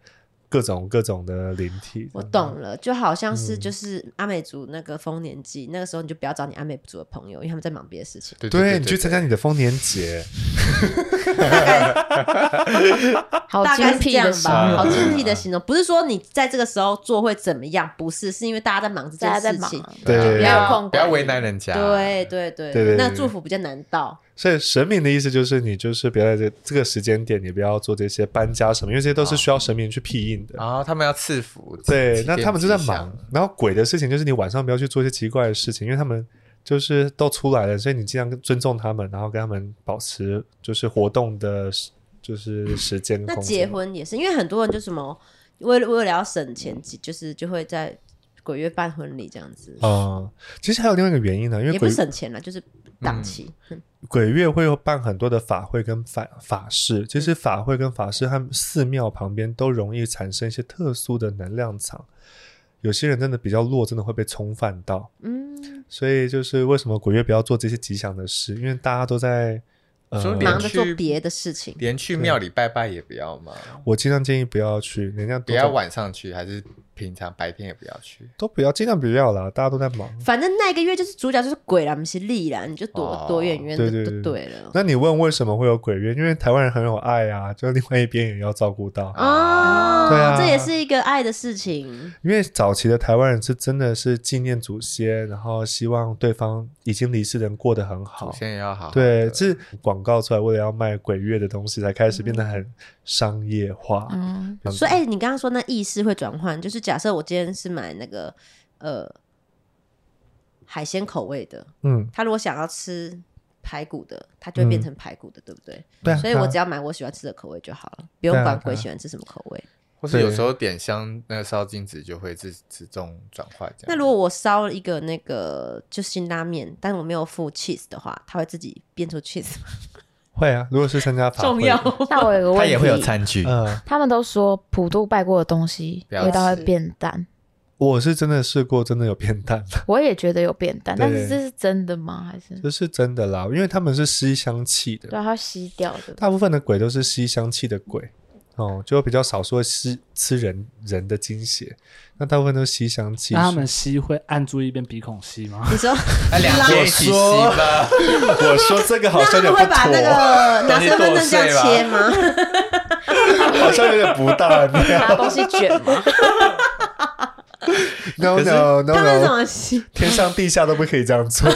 各种各种的灵体。我懂了，就好像嗯是就是阿美族那个丰年祭，那个时候你就不要找你阿美族的朋友，因为他们在忙别的事情。对对你去参加你的丰年节，好精辟的吧，形容好精辟的形容，不是说你在这个时候做会怎么样，不是，是因为大家在忙这件事情。，对不要不要为难人家。对对对对对对那祝福比较难到。所以神明的意思就是你就是不要在这这个时间点，你不要做这些搬家什么，因为这些都是需要神明去庇应的。然后他们要赐福，对，那他们就在忙。然后鬼的事情就是你晚上不要去做一些奇怪的事情，因为他们就是都出来了，所以你尽量尊重他们，然后跟他们保持就是活动的时，就是时间。那结婚也是，因为很多人就什么为了为了要省钱，就是就会在鬼月办婚礼这样子，嗯，其实还有另外一个原因呢，因为也不鬼省钱了，就是档期。嗯鬼月会有办很多的法会跟法法事，其嗯实法会跟法事和寺庙旁边都容易产生一些特殊的能量场。有些人真的比较弱，真的会被冲犯到，嗯，所以就是为什么鬼月不要做这些吉祥的事，因为大家都在呃忙着做别的事情。连去庙里拜拜也不要吗？我尽量建议不要去，人家都不要晚上去，还是平常白天也不要去？都不要，尽量不要啦，大家都在忙。反正那个月就是主角就是鬼啦，不是力啦，你就躲、哦躲远远的对对对就对了。那你问为什么会有鬼月？因为台湾人很有爱啊，就另外一边也要照顾到。哦，对啊这也是一个爱的事情。因为早期的台湾人是真的是纪念祖先，然后希望对方已经离世的人过得很好祖。先也要好好对，的是广告出来为了要卖鬼月的东西，才开始变得很商业化。嗯，所以，哎、你刚刚说那意识会转换，就是假设我今天是买那个呃海鲜口味的，嗯，他如果想要吃排骨的，他就会变成排骨的，对不对？对啊，所以我只要买我喜欢吃的口味就好了，不用管鬼喜欢吃什么口味。或是有时候点香那个烧金子就会自自动转换这样。那如果我烧一个那个就辛拉面，但我没有附 cheese 的话，它会自己变出 cheese 吗？会啊，如果是参加法会，重要。那我有个问题，他也会有餐具，嗯，他们都说普渡拜过的东西不要味道会吃。变淡，我是真的试过，真的有变淡，我也觉得有变淡，但是这是真的吗？还是？这是真的啦，因为他们是吸香气的，对啊它吸掉的？大部分的鬼都是吸香气的鬼，哦，就比较少数会吸吃人人的精血，那大部分都吸香气。那他们吸会按住一边鼻孔吸吗？你说，那 两边一起吸吧。我说这个好像有点不们会把那妥，个拿身份证这样切吗？好像有点不大拿妙。东西卷吗？No no no 他们怎 no，么吸？天上地下都不可以这样做。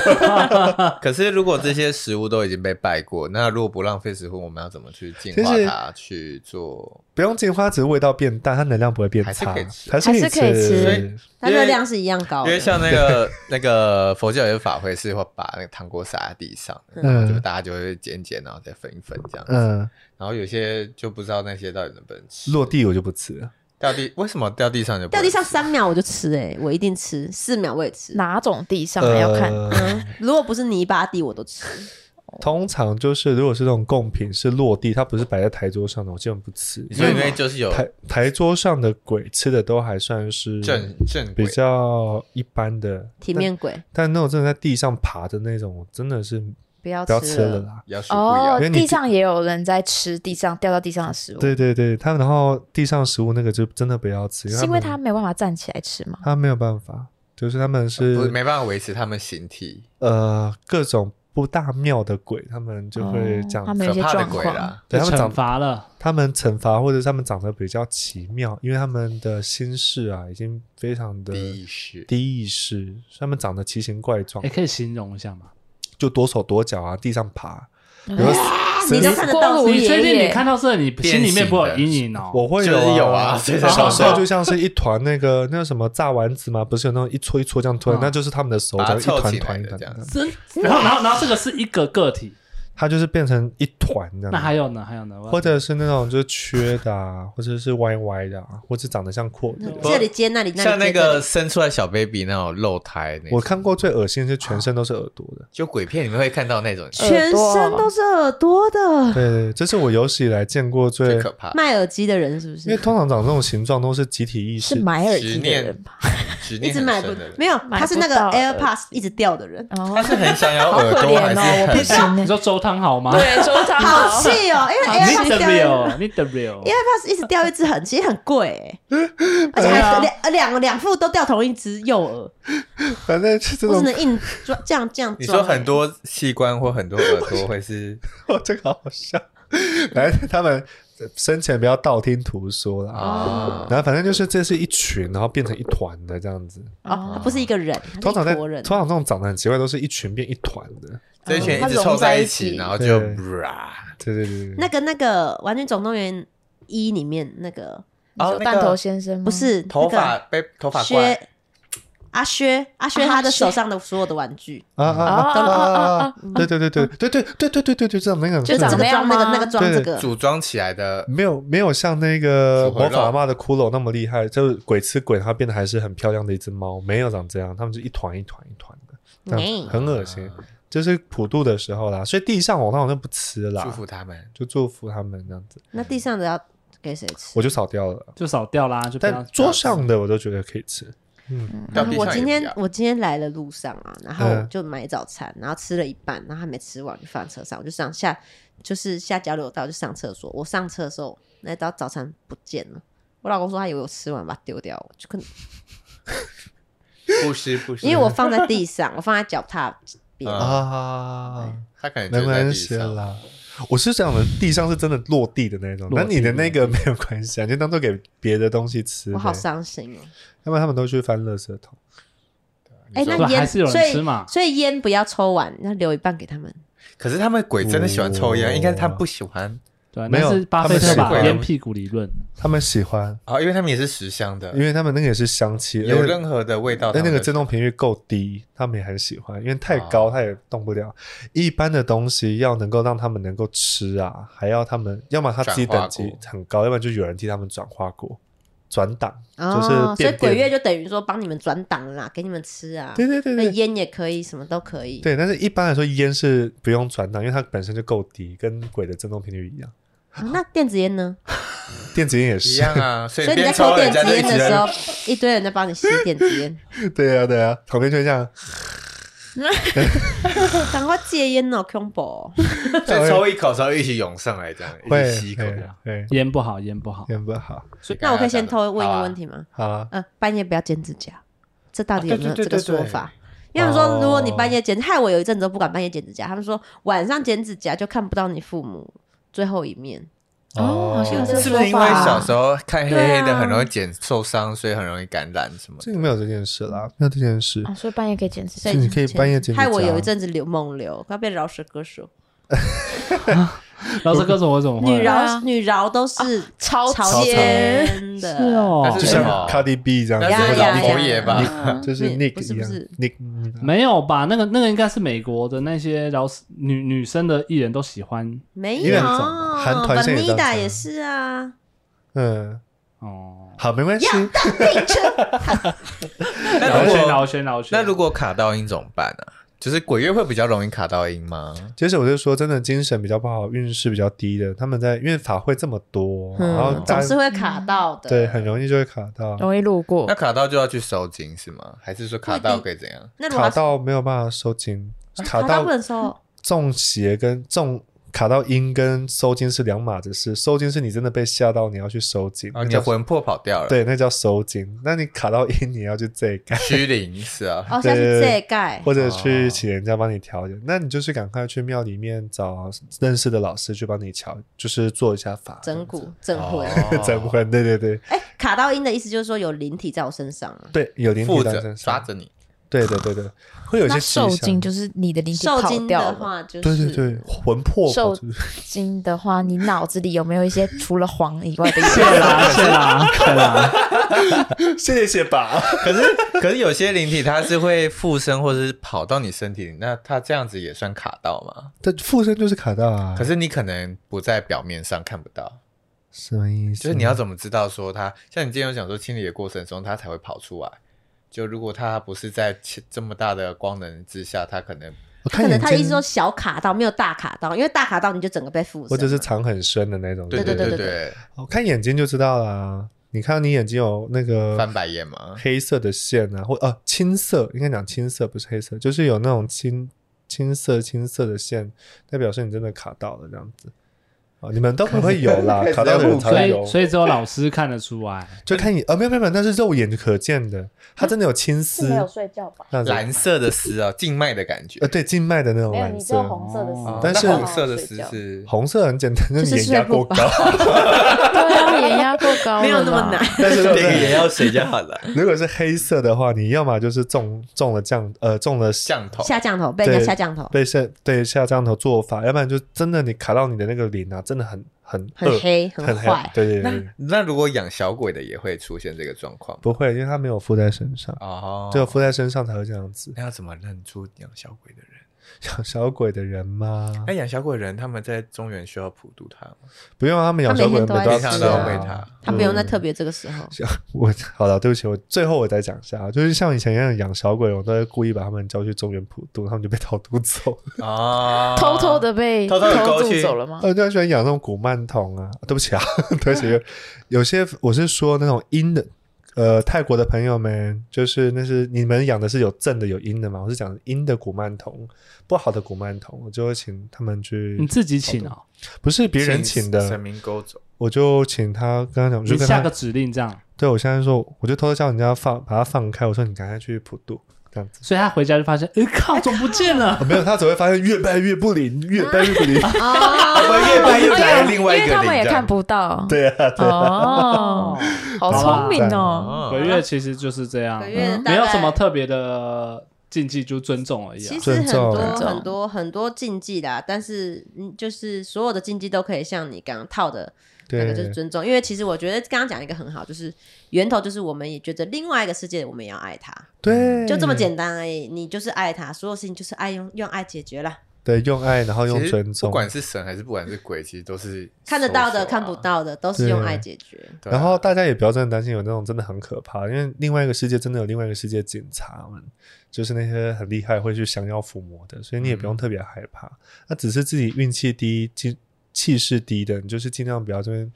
可是如果这些食物都已经被拜过，那如果不浪费食物，我们要怎么去净化其实它去做？不用进化，只是味道变淡，它能量不会变还是差可以吃，还是可以吃它热量是一样高的。因为像那个那个佛教有法会是会把那个糖果撒在地上的，嗯就大家就会捡捡，然后再分一分这样子。嗯，然后有些就不知道那些到底能不能吃。落地我就不吃了。掉地为什么掉地上就不掉地上三秒我就吃，哎，我一定吃，四秒我也吃。哪种地上还要看？呃嗯，如果不是泥巴地我都吃。通常就是如果是那种贡品是落地，它不是摆在台桌上的，我基本不吃。所以因为就是有台台桌上的鬼吃的都还算是正正比轨较一般的体面鬼但，但那种真的在地上爬的那种，我真的是不要不要吃吃了啦。哦地上也有人在吃地上掉到地上的食物，对对对，他然后地上食物那个就真的不要吃，是因为他没有办法站起来吃吗？他没有办法，就是他们不是没办法维持他们形体，呃各种不大妙的鬼，他们就会哦这样子。他们有怕的状况。鬼啦。对他们长罚了，他们惩罚或者是他们长得比较奇妙，因为他们的心事啊已经非常的低意识低意识，所以他们长得奇形怪状也，可以形容一下嘛。就多手多脚啊，地上爬。嗯有的你都看得到你确定你看到这，你心里面不会有阴影哦？我会就是有啊小时候就像是一团那个那个什么炸丸子嘛，不是有那种一撮一撮这样推，嗯那就是他们的手把它脚一团一团的这样，真然后然后然后这个是一个个体，它就是变成一团这样。那还有呢？还有呢？或者是那种就是缺的啊，或者是歪歪的啊，或者长得像阔的。这里接那里，像那个生出来小 baby 那种露胎，我看过最恶心的是全身都是耳朵的。就鬼片里面会看到那种全身都是耳朵的，对对，这是我有史以来见过最最，可怕，卖耳机的人是不是因为？通常长这种形状都是集体意识。是买耳机的人吧？执念一直买不深的人，没有，买他是那个不到 AirPods 一直掉的人，哦。他是很想要好耳朵，怜还是哦，我不很行欸。你说周汤好吗？对，周汤好。气哦，因为你 AirPods 掉一 real，你的 real，AirPods 一直掉一只很，其实很贵哎，而且两呃两两副都掉同一只右耳，反正是这种我只能硬装这样这样。你说很多器官或很多耳朵会是？哦，这个好笑。反正他们生前不要道听途说啦。啊，然后反正就是这是一群，然后变成一团的这样子。哦，不是一个人，通常在通。常这种长得很奇怪，都是一群变一团的。这一群一直凑在一一起然后就对啊对对对对，那个那个《玩具总动员一》里面那个哦那弹头先生吗不是头发被头发怪薛阿薛阿薛啊他的手上的所有的玩具，啊啊啊啊啊啊！对对对对对对对对对对对对，这样那个就这个装那个那个装这个，组装起来的。没有没有像那个魔法阿妈的骷髅那么厉害，就是鬼吃鬼，它变得还是很漂亮的一只猫，没有长这样，它们就一团一团一团的，嗯很恶心。就是普渡的时候啦，所以地上我通常就不吃啦，祝福他们。就祝福他们这样子，那地上的要给谁吃？我就扫掉了。就扫掉啦，就但桌上的我都觉得可以吃，掉地我今天我今天来的路上啊，然后嗯就买早餐，然后吃了一半，然后还没吃完就放车上，我就上下就是下交流道就上厕所。我上车的时候，那道早餐不见了。我老公说他以为我吃完把它丢掉，我就可能 不是不是，因为我放在地上，我放在脚踏 边。嗯啊，他可能没就在地上。啦。我是讲的，地上是真的落地的那种，那你的那个 没有关系啊，就当做给别的东西吃。我好伤心哦！要不然他们都去翻垃圾桶。哎、说那烟是有人所以所以烟不要抽完，要留一半给他们。可是他们鬼真的喜欢抽烟，哦应该是他们不喜欢对，没有那是巴菲特他们是吧烟屁股理论，他们喜欢，哦，因为他们也是食香的因，为他们那个也是香气，有任何的味道，但那个振动频率够低，他们也很喜欢，因为太高哦他也动不了。一般的东西要能够让他们能够吃啊，还要他们要么他自己等级很高，要不然就有人替他们转化过。转档，哦，就是所以鬼月就等于说帮你们转档啦，给你们吃啊。对对对对那烟也可以，什么都可以。对，但是一般来说烟是不用转档，因为它本身就够低，跟鬼的振动频率一样。啊那电子烟呢？电子烟也是一是，样啊，所以你在抽抽电子烟的时候，一堆人在帮你吸电子烟，对 啊对啊，旁边就会这样，赶快戒烟哦，恐怖。所以抽一口之后一起涌上来，这样一会起吸一口会这样。会烟不好，烟不好。烟不好。所以那我可以先偷问一个问题吗？好啊，呃，半夜不要剪指甲，这到底有没有这个对对对对说法？因为他们说，如果你哦半夜剪，害我有一阵子都不敢半夜剪指甲。他们说晚上剪指甲就看不到你父母最后一面。哦好像有这个是不是因为小时候看黑黑的很容易剪受伤，所以很容易感染什么？这个没有这件事啦，没有这件事。啊，所以半夜可以剪指甲你可以半夜剪指甲害我有一阵子流梦流，快被饶舌歌手。饶舌歌手我怎么会？女饶啊女饶都是超超尖尖的，是哦但，就像 Cardi B 这样子，老佛爷吧？嗯 就是不 Nick 一样不是不是，Nick 嗯没有吧？那个那个应该是美国的那些饶舌女女生的艺人都喜欢没有，韩团现在也这样 Vanida 也是啊。嗯，哦。好，没关系。那饶轩如果饶轩饶轩，那如果卡到音怎么办呢？就是鬼月会比较容易卡到音吗？其实我就说，真的精神比较不好、运势比较低的，他们在因为法会这么多，然后总是会卡到的。对很容易就会卡到，容易路过那。卡到就要去收金是吗？还是说卡到可以怎样？卡那卡到没有办法收金，卡卡到到不能收，中邪跟中卡到阴跟收金是两码子事，收金是你真的被吓到，你要去收金，啊，你的魂魄跑掉了，，对，那叫收金。那你卡到阴，你要去这盖。虚灵是啊。哦，像是这盖。或者去哦请人家帮你调的，那你就是赶快去庙里面找认识的老师去帮你调，就是做一下法整蛊、整魂。哦整魂，对对对哎，卡到阴的意思就是说有灵体在我身上啊。对，有灵体负责在身上，抓着你，对对对对，会有一些受精就是你的灵体跑受精掉了。的话就是对对对，魂魄受跑出去精的话，你脑子里有没有一些除了黄以外的谢颜色？啦 谢啦谢啦，谢谢吧。可是可是有些灵体它是会附身或者是跑到你身体里，那它这样子也算卡到吗？它附身就是卡到啊，可是你可能不在表面上看不到，什么意思？就是你要怎么知道说它，像你今天有讲说清理的过程中它才会跑出来。就如果它不是在这么大的光能之下，它可能可能他的意思说小卡到，没有大卡到，因为大卡到你就整个被附身。或者是藏很深的那种，对对对对对，我看眼睛就知道啦。你看你眼睛有那个翻白眼吗？黑色的线啊，或呃青色，应该讲青色不是黑色，就是有那种青青色青色的线，代表是你真的卡到了这样子。哦，你们都不会有啦，卡到的人才所以，所以只有老师看得出来。就看你啊没有没有没有，那是肉眼可见的，它真的有青丝，睡觉吧？蓝色的丝啊，静脉的感觉呃。对静脉的那种没有，蓝色你只有，红色的哦丝，但是那红色的丝是红色很简单，就就是眼压过高。对啊，眼压过高了没有那么难。但是这个眼药水就好了。如果是黑色的话，你要么就是中中了降呃中了降头下降头被人家对下降头，被下对下降头做法，要不然就真的你卡到你的那个脸啊，真的很很很黑很很坏。那对对对，那如果养小鬼的也会出现这个状况吗不会，因为它没有附在身上，哦。只有附在身上才会这样子。那要怎么认出养小鬼的人？养小鬼的人吗？那养小鬼的人他们在中原需要普渡他吗？不用，他们养小鬼的他每天都要在吃都要啊喂他。他不用在特别这个时候。我好了，对不起，我最后我再讲一下啊，就是像以前一样养小鬼，我都会故意把他们叫去中原普渡，他们就被偷渡走了。哦 偷偷的被偷偷地勾渡去走了吗？我就很喜欢养那种古曼童啊，对不起啊，对不起，有有些我是说那种阴的，呃，泰国的朋友们，就是那是你们养的是有正的有阴的嘛，我是讲阴的古曼童，不好的古曼童，我就会请他们去你，自己请哦，不是别人请神的，明勾走。我就请他跟他讲，你下个，指令这样，对我现在说，我就偷偷叫人家放把它放开，我说你赶快去普渡这样子。所以他回家就发现，哎靠，怎么不见了？哦没有，他只会发现越拜越不灵，越拜越不灵。会不会越办又来了另外一因为个他们也看不到。对啊，对啊，哦，好聪明哦！哦鬼月其实就是这样，鬼月嗯没有什么特别的禁忌，就尊重而已啊。其实很多尊重很多很多禁忌啦，但是嗯，就是所有的禁忌都可以像你刚刚套的那个就是，尊重，因为其实我觉得刚刚讲一个很好，就是源头就是我们也觉得另外一个世界我们也要爱它，对，就这么简单而已。你就是爱它，所有事情就是爱用用爱解决了。对，用爱，然后用尊重不。管是神还是不管是鬼，其实都是 看得到的、看不。到的，都是用爱解决。然后大家也不要真的担心有那种真的很可怕，因为另外一个世界真的有另外一个世界警察们，就是那些很厉害会去降妖伏魔的，所以你也不用特别害怕。那只是自己运气低、气气势低的，你就是尽量不要这边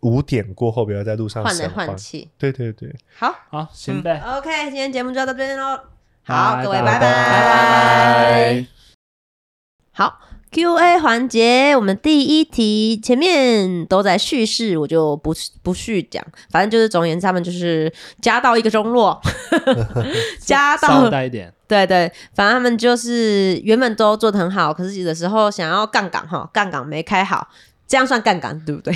五点过后不要在路上换来换气。对对对，好好，行呗，，OK，今天节目就到这边喽。好，各位，拜拜拜拜拜。好，Q&A 环节，我们第一题前面都在叙事，我就不不续讲，反正就是总而言之，他们就是加到一个中落，加稍到带一点，对对，反正他们就是原本都做的很好，可是有的时候想要杠杆哈，杠杆没开好，这样算杠杆对不对？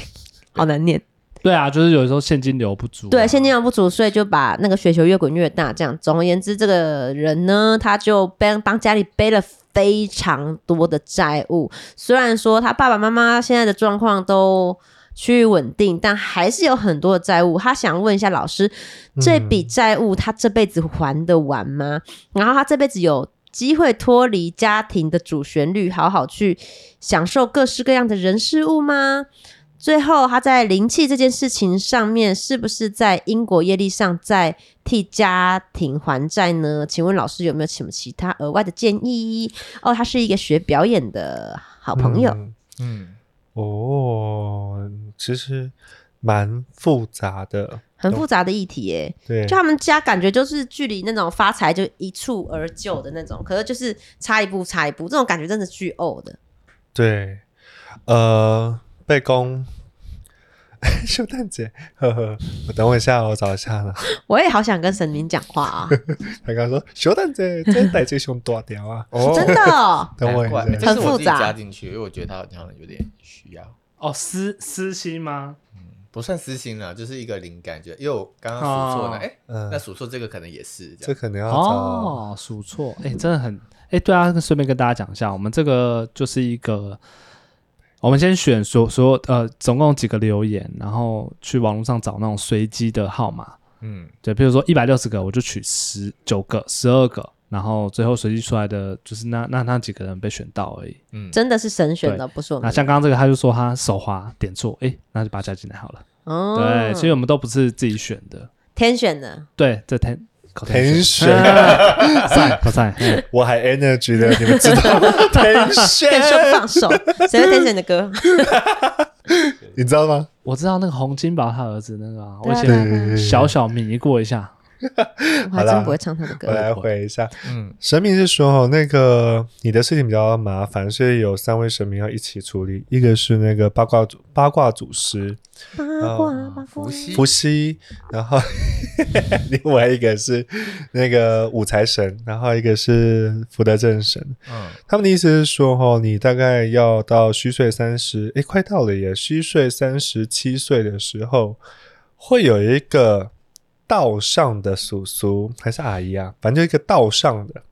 好难念。对啊，就是有时候现金流不足啊，对，现金流不足，所以就把那个雪球越滚越大。这样，总而言之，这个人呢，他就背帮家里背了非常多的债务。虽然说他爸爸妈妈现在的状况都趋于稳定，但还是有很多的债务。他想问一下老师，这笔债务他这辈子还得完吗？然后他这辈子有机会脱离家庭的主旋律，好好去享受各式各样的人事物吗？最后，他在灵气这件事情上面，是不是在因果业力上在替家庭还债呢？请问老师有没有什么其他额外的建议？哦，他是一个学表演的好朋友，嗯嗯，哦，其实蛮复杂的，很复杂的议题耶。对就他们家感觉就是距离那种发财就一蹴而就的那种，可是就是差一步差一步，这种感觉真的巨呕的。对，呃，背公。圣诞节，呵呵，我等我一下，我找一下了。我也好想跟神明讲话啊，他刚说圣诞节，这代这熊多条啊！哦真的、哦。等我一下，这是我自己很复杂加进去，因为我觉得他好像有点需要，哦，私私心吗？不算私心了，就是一个灵感，觉得因为我刚刚数错呢，哦哎，嗯那，数错这个可能也是这可能要哦，数错，哎，真的很，哎，对啊，顺便跟大家讲一下，我们这个就是一个，我们先选所所有呃，总共几个留言，然后去网络上找那种随机的号码，嗯，对，比如说一百六十个，我就取十九个、十二个，然后最后随机出来的就是那那那几个人被选到而已。嗯，真的是神选的，不是我们。那。像刚刚这个，他就说他手滑点错，哎，那就把它加进来好了。哦，对，其实我们都不是自己选的，天选的，对，这天 口天选，赛不赛，嗯我还 energy 的，你们知道天选，更凶放手，谁会天选的歌？你知道吗？我知道那个洪金宝他儿子那个啊，我以前小小迷过一下。我还真不会唱他的歌。我来回一下。嗯，神明是说哦，那个你的事情比较麻烦，所以有三位神明要一起处理。一个是那个八卦祖八卦祖师八卦八卦伏，羲伏羲，然后 另外一个是那个五财神，然后一个是福德正神。嗯，他们的意思是说，哈，你大概要到虚岁三十，诶，快到了耶！虚岁三十七岁的时候，会有一个道上的叔叔还是阿姨啊，反正就一个道上的，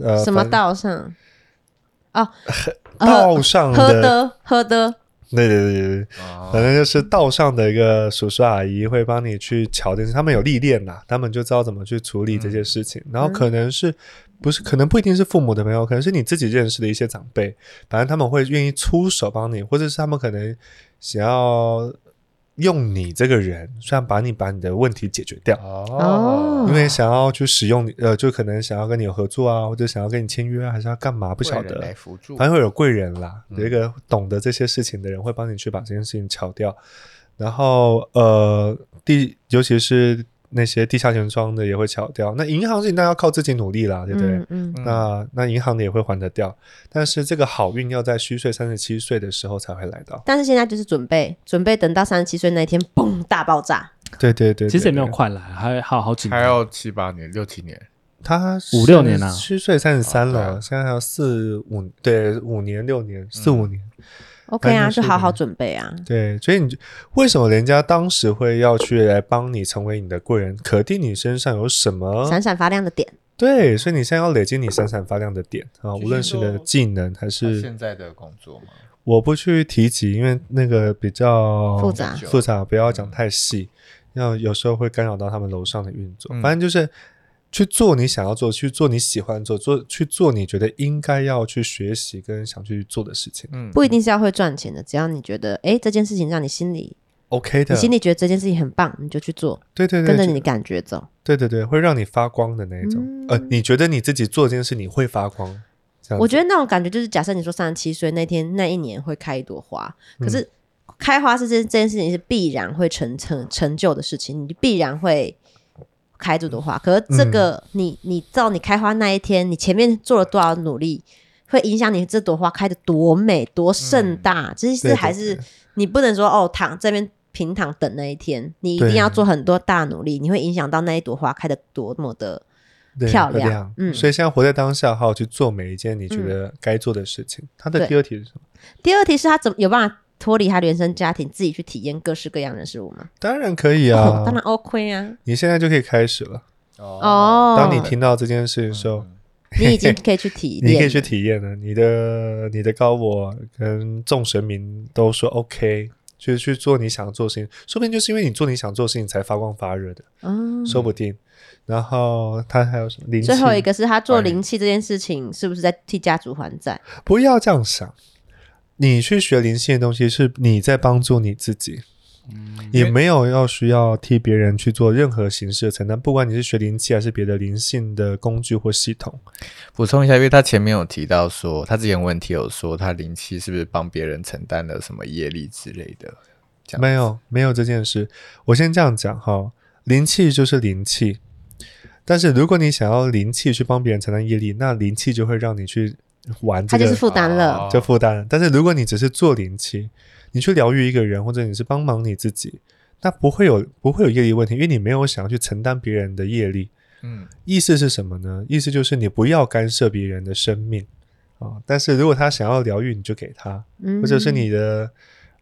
呃，什么道上？哦，道上的，喝的喝的，对对对对对，哦。反正就是道上的一个叔叔阿姨会帮你去瞧这些，他们有历练啦，他们就知道怎么去处理这些事情。然后可能是不是可能不一定是父母的朋友，可能是你自己认识的一些长辈，反正他们会愿意出手帮你，或者是他们可能想要用你这个人，虽然把你把你的问题解决掉。哦，因为想要去使用你，呃，就可能想要跟你有合作啊，或者想要跟你签约啊，还是要干嘛？不晓得。反正会有贵人啦，嗯有一个懂得这些事情的人会帮你去把这件事情敲掉。然后呃，第尤其是那些地下钱庄的也会敲掉。那银行是你当然要靠自己努力啦，对不对？嗯那那银行的也会还得掉，但是这个好运要在虚岁三十七岁的时候才会来到。但是现在就是准备准备等到三十七岁那一天，嘣大爆炸。对对对其实也没有快来，还还有好几年。还要七八年、六七年，他五六年啊虚岁三十三了，现在还有四五对五年六年四五年。OK 啊，是就好好准备啊。对，所以你就为什么人家当时会要去来帮你成为你的贵人？可定你身上有什么？闪闪发亮的点，对，所以你现在要累积你闪闪发亮的点啊，无论是你的技能还是现在的工作嘛，我不去提及，因为那个比较复杂复杂，不要讲太细，要有时候会干扰到他们楼上的运作。嗯反正就是去做你想要做，去做你喜欢做，做去做你觉得应该要去学习跟想去做的事情。嗯，不一定是要会赚钱的，只要你觉得，哎，这件事情让你心里，OK 的你，心里觉得这件事情很棒，你就去做，对对对，跟着你的感觉走。对对对，会让你发光的那一种。嗯呃，你觉得你自己做这件事你会发光？我觉得那种感觉就是，假设你说三十七岁那天那一年会开一朵花，可是开花是这这件事情是必然会成成成就的事情，你必然会开这朵花。可是这个、你你到你开花那一天，你前面做了多少努力，会影响你这朵花开的多美多盛大。其实还是你不能说哦躺这边。平躺等那一天，你一定要做很多大努力，你会影响到那一朵花开的多么的漂亮嗯所以现在活在当下，好好去做每一件你觉得该做的事情。他的第二题是什么？第二题是他怎么有办法脱离他原生家庭，自己去体验各式各样的事物吗？当然可以哦啊，当然 OK 啊。你现在就可以开始了。哦，当你听到这件事的时候，你已经可以去体验，你可以去体验了。你的你的高我跟众神明都说 OK，去去做你想做的事情，说不定就是因为你做你想做的事情才发光发热的，嗯。说不定。然后他还有什么灵气？最后一个是他做灵气这件事情，是不是在替家族还债？不要这样想，你去学灵性的东西是你在帮助你自己。也没有要需要替别人去做任何形式的承担，不管你是学灵气还是别的灵性的工具或系统，补充一下，因为他前面有提到说，他之前问题有说他灵气是不是帮别人承担了什么业力之类的，没有没有这件事。我先这样讲哈，灵气就是灵气，但是如果你想要灵气去帮别人承担业力，那灵气就会让你去玩这个，他就是负担了。哦就负担了。但是如果你只是做灵气，你去疗愈一个人，或者你是帮忙你自己，那不会有不会有业力问题，因为你没有想要去承担别人的业力。嗯，意思是什么呢？意思就是你不要干涉别人的生命啊、但是如果他想要疗愈，你就给他，嗯或者是你的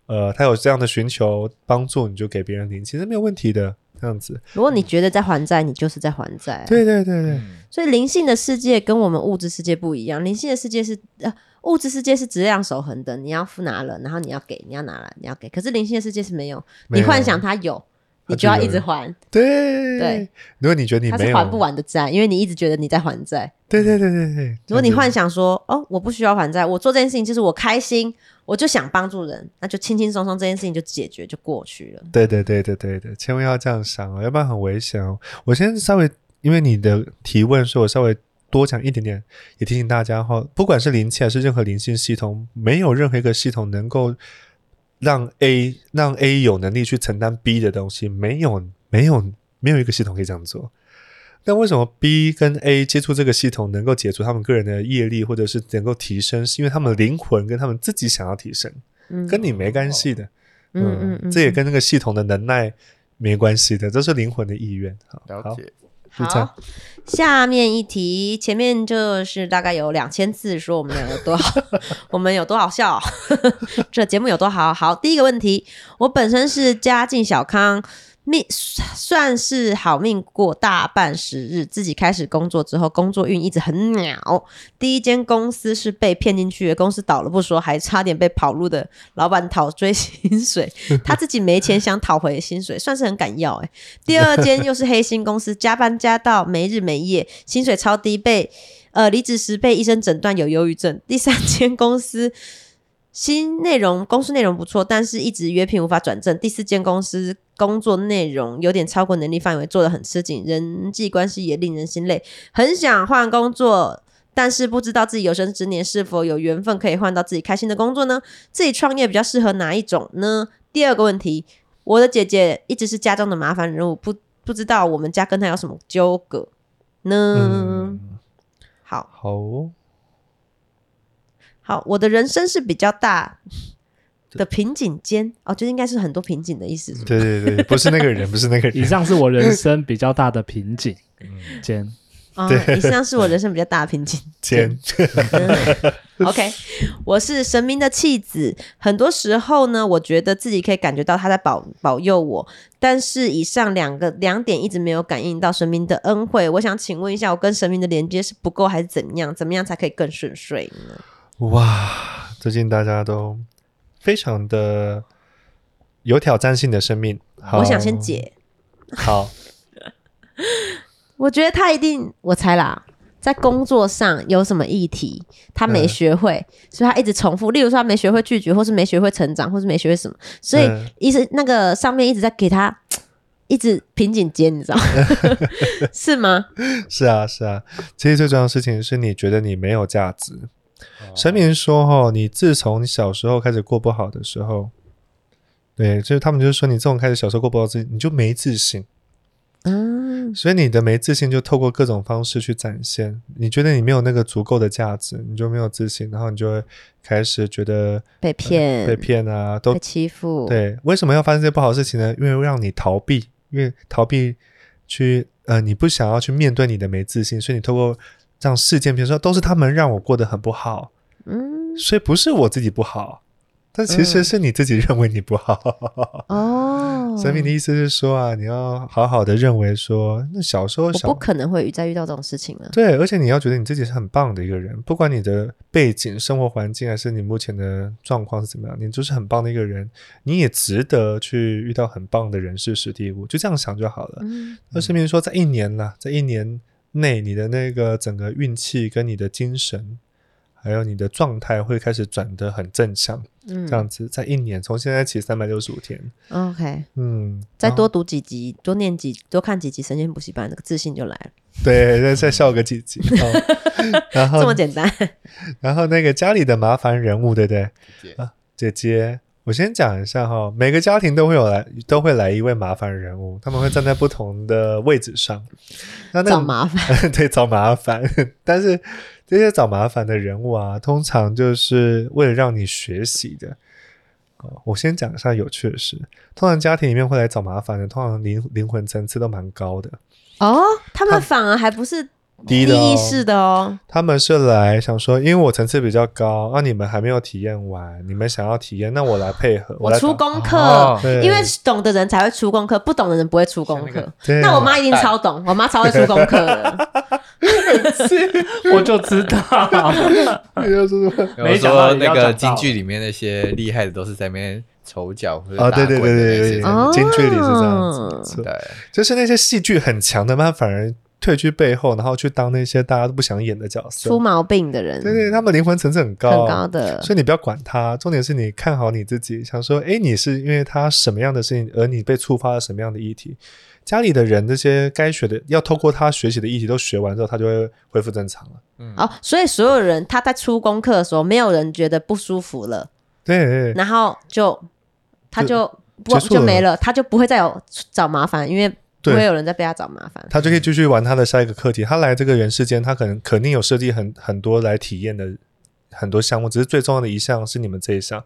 呃，他有这样的寻求帮助，你就给别人灵气，是没有问题的。这样子，如果你觉得在还债，你就是在还债啊。对对对对，嗯所以灵性的世界跟我们物质世界不一样，灵性的世界是呃，物质世界是质量守恒的，你要付拿了，然后你要给，你要拿了，你要给。可是灵性的世界是没有，没有你幻想它有，你就要一直还，对对。如果你觉得你没有，还不完的债，因为你一直觉得你在还债。对对对对对。如果你幻想说，哦，我不需要还债，我做这件事情就是我开心，我就想帮助人，那就轻轻松松这件事情就解决就过去了。对对对对对对，千万要这样想哦，要不然很危险哦。我先稍微因为你的提问，所以我稍微多讲一点点，也提醒大家哈，不管是灵气还是任何灵性系统，没有任何一个系统能够让 A 让 A 有能力去承担 B 的东西，没有没有没有一个系统可以这样做。那为什么 B 跟 A 接触这个系统能够解除他们个人的业力，或者是能够提升，是因为他们的灵魂跟他们自己想要提升，嗯跟你没关系的。嗯嗯嗯，这也跟那个系统的能耐没关系的，这是灵魂的意愿。好了解。好，下面一题，前面就是大概有两千字说我们俩有多好，我们有多好笑，这节目有多好。好，第一个问题，我本身是家境小康。命算是好命过大半时日，自己开始工作之后，工作运一直很鸟。第一间公司是被骗进去的，公司倒了不说，还差点被跑路的老板讨追薪水，他自己没钱想讨回薪水，算是很敢要哎、第二间又是黑心公司，加班加到没日没夜，薪水超低，被呃离职时被医生诊断有忧郁症。第三间公司新内容公司内容不错，但是一直约聘无法转正。第四间公司工作内容有点超过能力范围，做的很吃紧，人际关系也令人心累，很想换工作。但是不知道自己有生之年是否有缘分可以换到自己开心的工作呢？自己创业比较适合哪一种呢？第二个问题，我的姐姐一直是家中的麻烦人物，不不知道我们家跟她有什么纠葛呢？嗯，好好哦，好，我的人生是比较大的瓶颈间哦，就应该是很多瓶颈的意思。对对对，不是那个人，不是那个人以，上是我人生比较大的瓶颈。间啊、以上是我人生比较大的瓶颈。尖，OK，我是神明的弃子，很多时候呢，我觉得自己可以感觉到他在保保佑我，但是以上两个两点一直没有感应到神明的恩惠。我想请问一下，我跟神明的连接是不够还是怎么样？怎么样才可以更顺遂呢？哇！最近大家都非常的有挑战性的生命。好我想先解，好，我觉得他一定，我猜啦，在工作上有什么议题他没嗯学会，所以他一直重复。例如说他没学会拒绝，或是没学会成长，或是没学会什么，所以嗯一直那个上面一直在给他 一直瓶颈接，你知道吗？是吗？是啊，是啊。其实最重要的事情是你觉得你没有价值。哦神明说：“哈，你自从你小时候开始过不好的时候，对，就是他们就是说你这种开始小时候过不好自己，你就没自信，嗯，所以你的没自信就透过各种方式去展现。你觉得你没有那个足够的价值，你就没有自信，然后你就会开始觉得被骗，被骗啊，都被欺负，，对。为什么要发生这些不好的事情呢？因为让你逃避，因为逃避去呃，你不想要去面对你的没自信，所以你透过让事件，比如说都是他们让我过得很不好。”嗯，所以不是我自己不好，但其实嗯是你自己认为你不好。哦，神明的意思是说啊，你要好好的认为说，那小时候我不可能会再遇到这种事情了。对，而且你要觉得你自己是很棒的一个人，不管你的背景、生活环境，还是你目前的状况是怎么样，你就是很棒的一个人，你也值得去遇到很棒的人事、实地物，就这样想就好了。嗯，那神明说，在一年啦，在一年内，你的那个整个运气跟你的精神，还有你的状态会开始转得很正向。嗯这样子，在一年从现在起三百六十五天，OK，嗯，再多读几集，多念几，多看几集神仙补习班，那个自信就来了，对，再再笑个几集，哦、然后这么简单。然后那个家里的麻烦人物，对不对？姐啊，姐姐，我先讲一下哈，每个家庭都会有来，都会来一位麻烦人物，他们会站在不同的位置上，那那个找麻烦，对，找麻烦。但是这些找麻烦的人物啊，通常就是为了让你学习的。哦，我先讲一下有趣的事。通常家庭里面会来找麻烦的，通常灵灵魂层次都蛮高的。哦，他们反而还不是低的哦。意识的哦。他们是来想说，因为我层次比较高，啊，你们还没有体验完，你们想要体验，那我来配合，我来出功课，哦。因为懂的人才会出功课，不懂的人不会出功课。那个。那我妈一定超懂，我妈超会出功课的。我就知道，你就说有没想到说那个京剧里面那些厉害的都是在那边丑角或者啊，打对对对对对京剧里是这样子，对，就是那些戏剧很强的，他反而退居背后，然后去当那些大家都不想演的角色出。毛病的人，对对，他们灵魂层次很高，很高的。所以你不要管他，重点是你看好你自己，想说，诶，你是因为他什么样的事情，而你被触发了什么样的议题？家里的人这些该学的，要透过他学习的议题都学完之后，他就会恢复正常了。嗯哦，所以所有人他在出功课的时候，没有人觉得不舒服了，对对然后就他就不就没了，他就不会再有找麻烦，因为不会有人再被他找麻烦。他就可以继续玩他的下一个课题。他来这个人世间，他可能肯定有设计很很多来体验的很多项目，只是最重要的一项是你们这一项。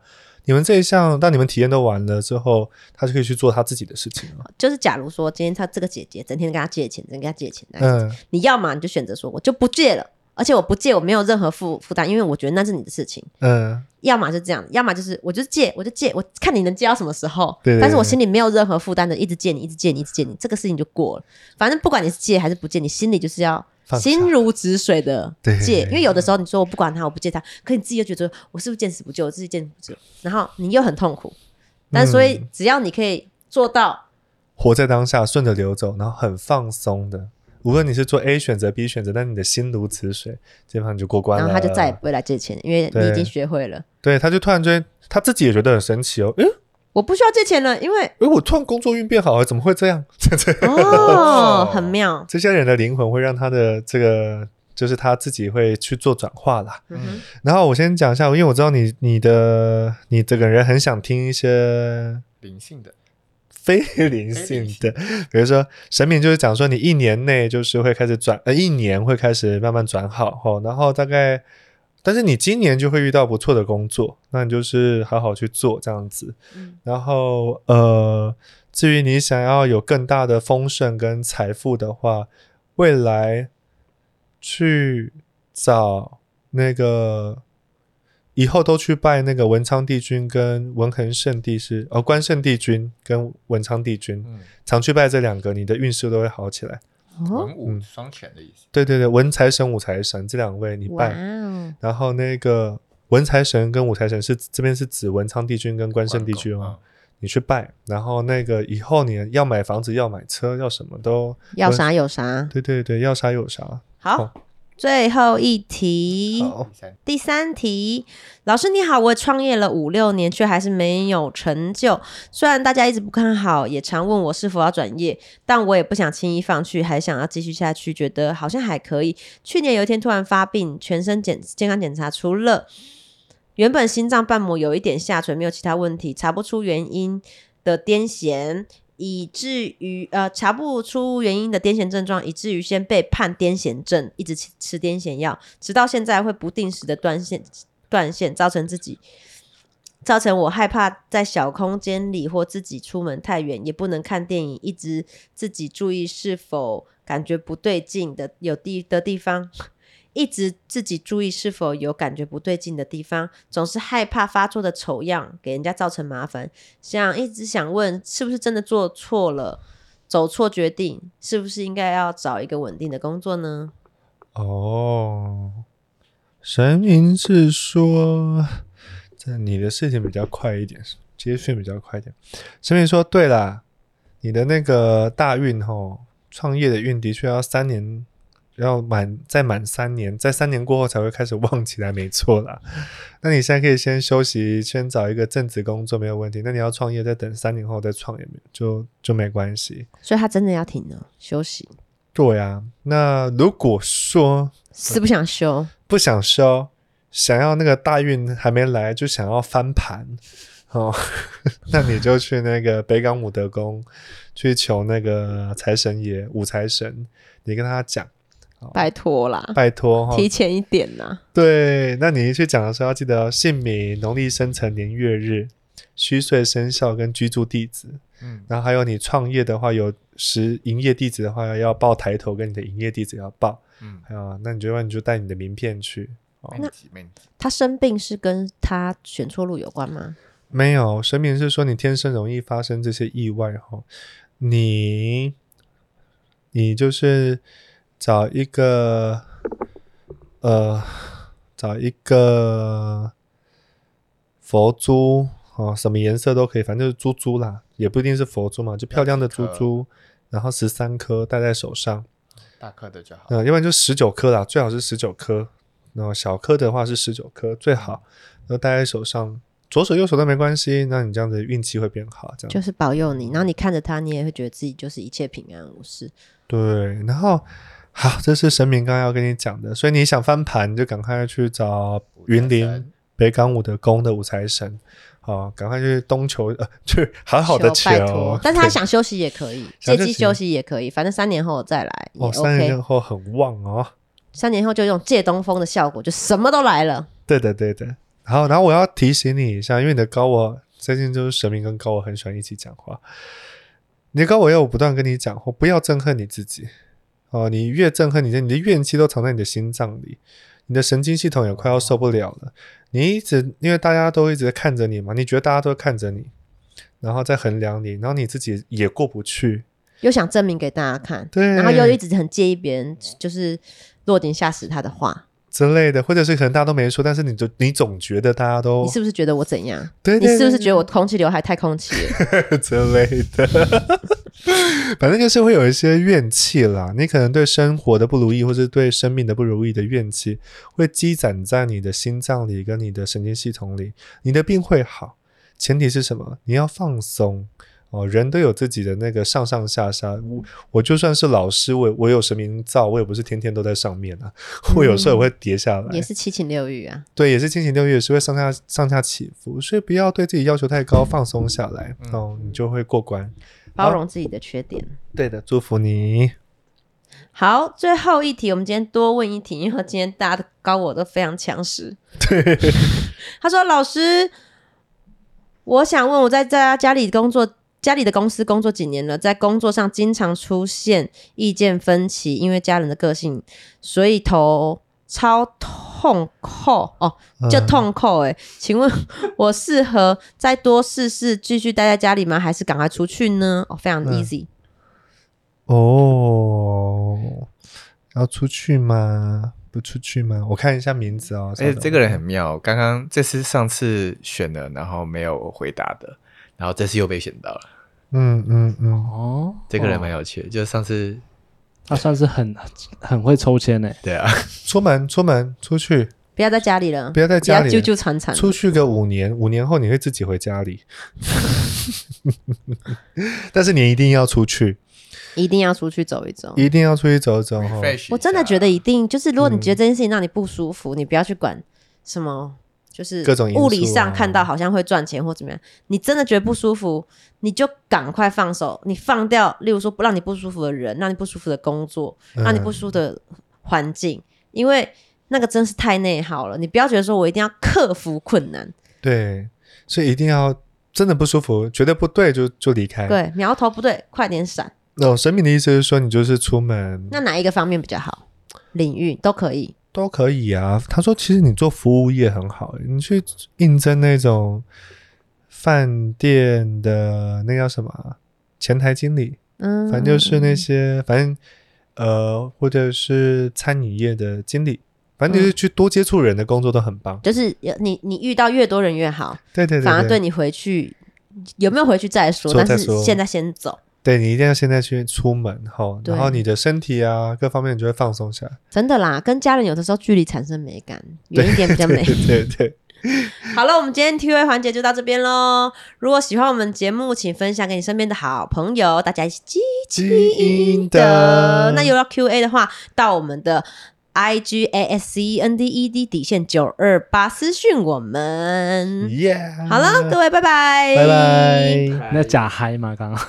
你们这一项，当你们体验都完了之后，他就可以去做他自己的事情了。就是假如说今天他这个姐姐整天跟他借钱，整天跟他借钱，嗯，你要么你就选择说我就不借了，而且我不借我没有任何负负担，因为我觉得那是你的事情。嗯，要么就这样，要么就是我就是借，我就借，我看你能借到什么时候。对对对但是我心里没有任何负担的，一直借你，一直借你，一直借你，这个事情就过了。反正不管你是借还是不借，你心里就是要心如止水的对借。因为有的时候你说我不管他，我不借他，可你自己又觉得我是不是见死不救，我自己见死不救，然后你又很痛苦。但所以嗯只要你可以做到，活在当下，顺着流走，然后很放松的。无论你是做 A 选择、B 选择，但你的心如止水，基本上你就过关了。然后他就再也不会来借钱，因为你已经学会了。对，他就突然间他自己也觉得很神奇哦，诶我不需要借钱了，因为诶，我突然工作运变好了，怎么会这样？哦，很妙。这些人的灵魂会让他的这个，就是他自己会去做转化啦。嗯然后我先讲一下，因为我知道你你的你这个人很想听一些灵性的，非灵性的，比如说神明就是讲说你一年内就是会开始转，呃，一年会开始慢慢转好哦，然后大概，但是你今年就会遇到不错的工作，那你就是好好去做这样子，嗯。然后呃，至于你想要有更大的丰盛跟财富的话，未来去找那个。以后都去拜那个文昌帝君跟文衡圣帝师，哦，关圣帝君跟文昌帝君，嗯，常去拜这两个，你的运势都会好起来。哦，文武双全的意思。对对对，文财神、武财神这两位你拜，哦，然后那个文财神跟武财神是这边是指文昌帝君跟关圣帝君哦，你去拜，然后那个以后你要买房子、要买车、要什么都要啥有啥。对对对，要啥有啥。好，最后一题，第三题，老师你好，我创业了五六年，却还是没有成就。虽然大家一直不看好，也常问我是否要转业，但我也不想轻易放弃，还想要继续下去，觉得好像还可以。去年有一天突然发病，全身检健康检查，除了原本心脏瓣膜有一点下垂，没有其他问题，查不出原因的癫痫。以至于呃查不出原因的癫痫症状，以至于先被判癫痫症，一直吃吃癫痫药，直到现在会不定时的断线断线，造成自己造成我害怕在小空间里或自己出门太远，也不能看电影，一直自己注意是否感觉不对劲的有地的地方。一直自己注意是否有感觉不对劲的地方，总是害怕发作的丑样给人家造成麻烦。想一直想问，是不是真的做错了，走错决定？是不是应该要找一个稳定的工作呢？哦，神明是说，这你的事情比较快一点，接讯比较快一点。神明说，对啦，你的那个大运吼，创业的运的确要三年。要满再满三年，在三年过后才会开始旺起来，没错啦。那你现在可以先休息，先找一个正职工作，没有问题。那你要创业，再等三年后再创业，就就没关系。所以他真的要停了，休息。对呀，那如果说是不想休，不想休，想要那个大运还没来就想要翻盘哦，那你就去那个北港武德宫去求那个财神爷五财神，你跟他讲。拜托啦，拜托，提前一点呐。对，那你去讲的时候要记得姓名、农历生辰年月日、虚岁生肖跟居住地址。嗯，然后还有你创业的话，有实营业地址的话要报抬头，跟你的营业地址要报。嗯，还有，那你就你就带你的名片去。哦那他生病是跟他选错路有关吗？没有，神明是说你天生容易发生这些意外哈。你，你就是。找一个，呃，找一个佛珠哦，什么颜色都可以，反正就是珠珠啦，也不一定是佛珠嘛，就漂亮的珠珠，然后十三颗戴在手上，大颗的就好，嗯，要不然就十九颗啦，最好是十九颗，然后小颗的话是十九颗最好，然后戴在手上，左手右手都没关系，那你这样子运气会变好，这样。就是保佑你，然后你看着它，你也会觉得自己就是一切平安无事，对，然后。好，这是神明刚刚要跟你讲的，所以你想翻盘，你就赶快去找云林北港五的宫的五财神，好，赶快去东求呃，去好好的求。但是他想休息也可以，借机休息也可以，反正三年后再来。哦，三年后很旺哦。三年后就用借东风的效果，就什么都来了。对的，对的。好，然后我要提醒你一下，因为你的高我最近就是神明跟高我很喜欢一起讲话，你的高我要我不断跟你讲话，不要憎恨你自己。哦，你越憎恨你的，你的怨气都藏在你的心脏里，你的神经系统也快要受不了了。你一直因为大家都一直在看着你嘛，你觉得大家都看着你，然后再衡量你，然后你自己也过不去，又想证明给大家看，对，然后又一直很介意别人就是落井下石他的话。之类的，或者是可能大家都没说，但是你就你总觉得大家都，你是不是觉得我怎样？对，你是不是觉得我空气刘海太空气了 之类的？反正就是会有一些怨气啦。你可能对生活的不如意，或者对生命的不如意的怨气，会积攒在你的心脏里跟你的神经系统里。你的病会好，前提是什么？你要放松。哦，人都有自己的那个上上下下。我我就算是老师，我我有神明造，我也不是天天都在上面啊。我有时候也会跌下来，也是七情六欲啊。对，也是七情六欲，也是会上下上下起伏。所以不要对自己要求太高，放松下来，哦，你就会过关。包容自己的缺点。对的，祝福你。好，最后一题，我们今天多问一题，因为今天大家的高我都非常强势。对，他说：“老师，我想问，我在家家里工作。”家里的公司工作几年了，在工作上经常出现意见分歧，因为家人的个性，所以头超痛扣哦，就痛扣哎，请问我适合再多试试，继续待在家里吗？还是赶快出去呢？哦，非常 easy。哦，要出去吗？不出去吗？我看一下名字哦。哎，这个人很妙，刚刚这是上次选的，然后没有回答的。然后这次又被选到了。嗯嗯嗯，哦，这个人哦蛮有趣的，就是上次他算是很很会抽签呢。对啊，出门出门出去，不要在家里了，不要在家里。不要啾啾喘喘。出去个五年，五年后你会自己回家里，但是你一定要出去，一定要出去走一走。一定要出去走一走我真的觉得一定就是，如果你觉得嗯。这件事情让你不舒服，你不要去管什么，就是物理上看到好像会赚钱或怎么样，你真的觉得不舒服，你就赶快放手，你放掉，例如说不让你不舒服的人，让你不舒服的工作，嗯让你不舒服的环境，因为那个真是太内耗了。你不要觉得说我一定要克服困难，对，所以一定要真的不舒服，觉得不对就就离开。，对，苗头不对，快点闪。那种神明的意思是说，你就是出门那哪一个方面比较好？领域都可以。都可以啊。他说，其实你做服务业很好，你去应征那种饭店的那叫什么啊前台经理，嗯，反正就是那些，反正呃，或者是餐饮业的经理，反正就是去多接触人的工作都很棒。就是你你遇到越多人越好，对对对，对反而对你回去有没有回去再说，但是现在先走，对你一定要现在去出门哈，然后你的身体啊各方面你就会放松下来。真的啦，跟家人有的时候距离产生美感，远一点比较美。对对对，好了，我们今天 T V 环节就到这边喽。如果喜欢我们节目，请分享给你身边的好朋友，大家一起积极营的的。那有要 Q A 的话，到我们的 I G A S C E N D E D 底线九二八私讯我们。耶！好了，各位拜拜，拜拜。那假嗨吗？刚刚。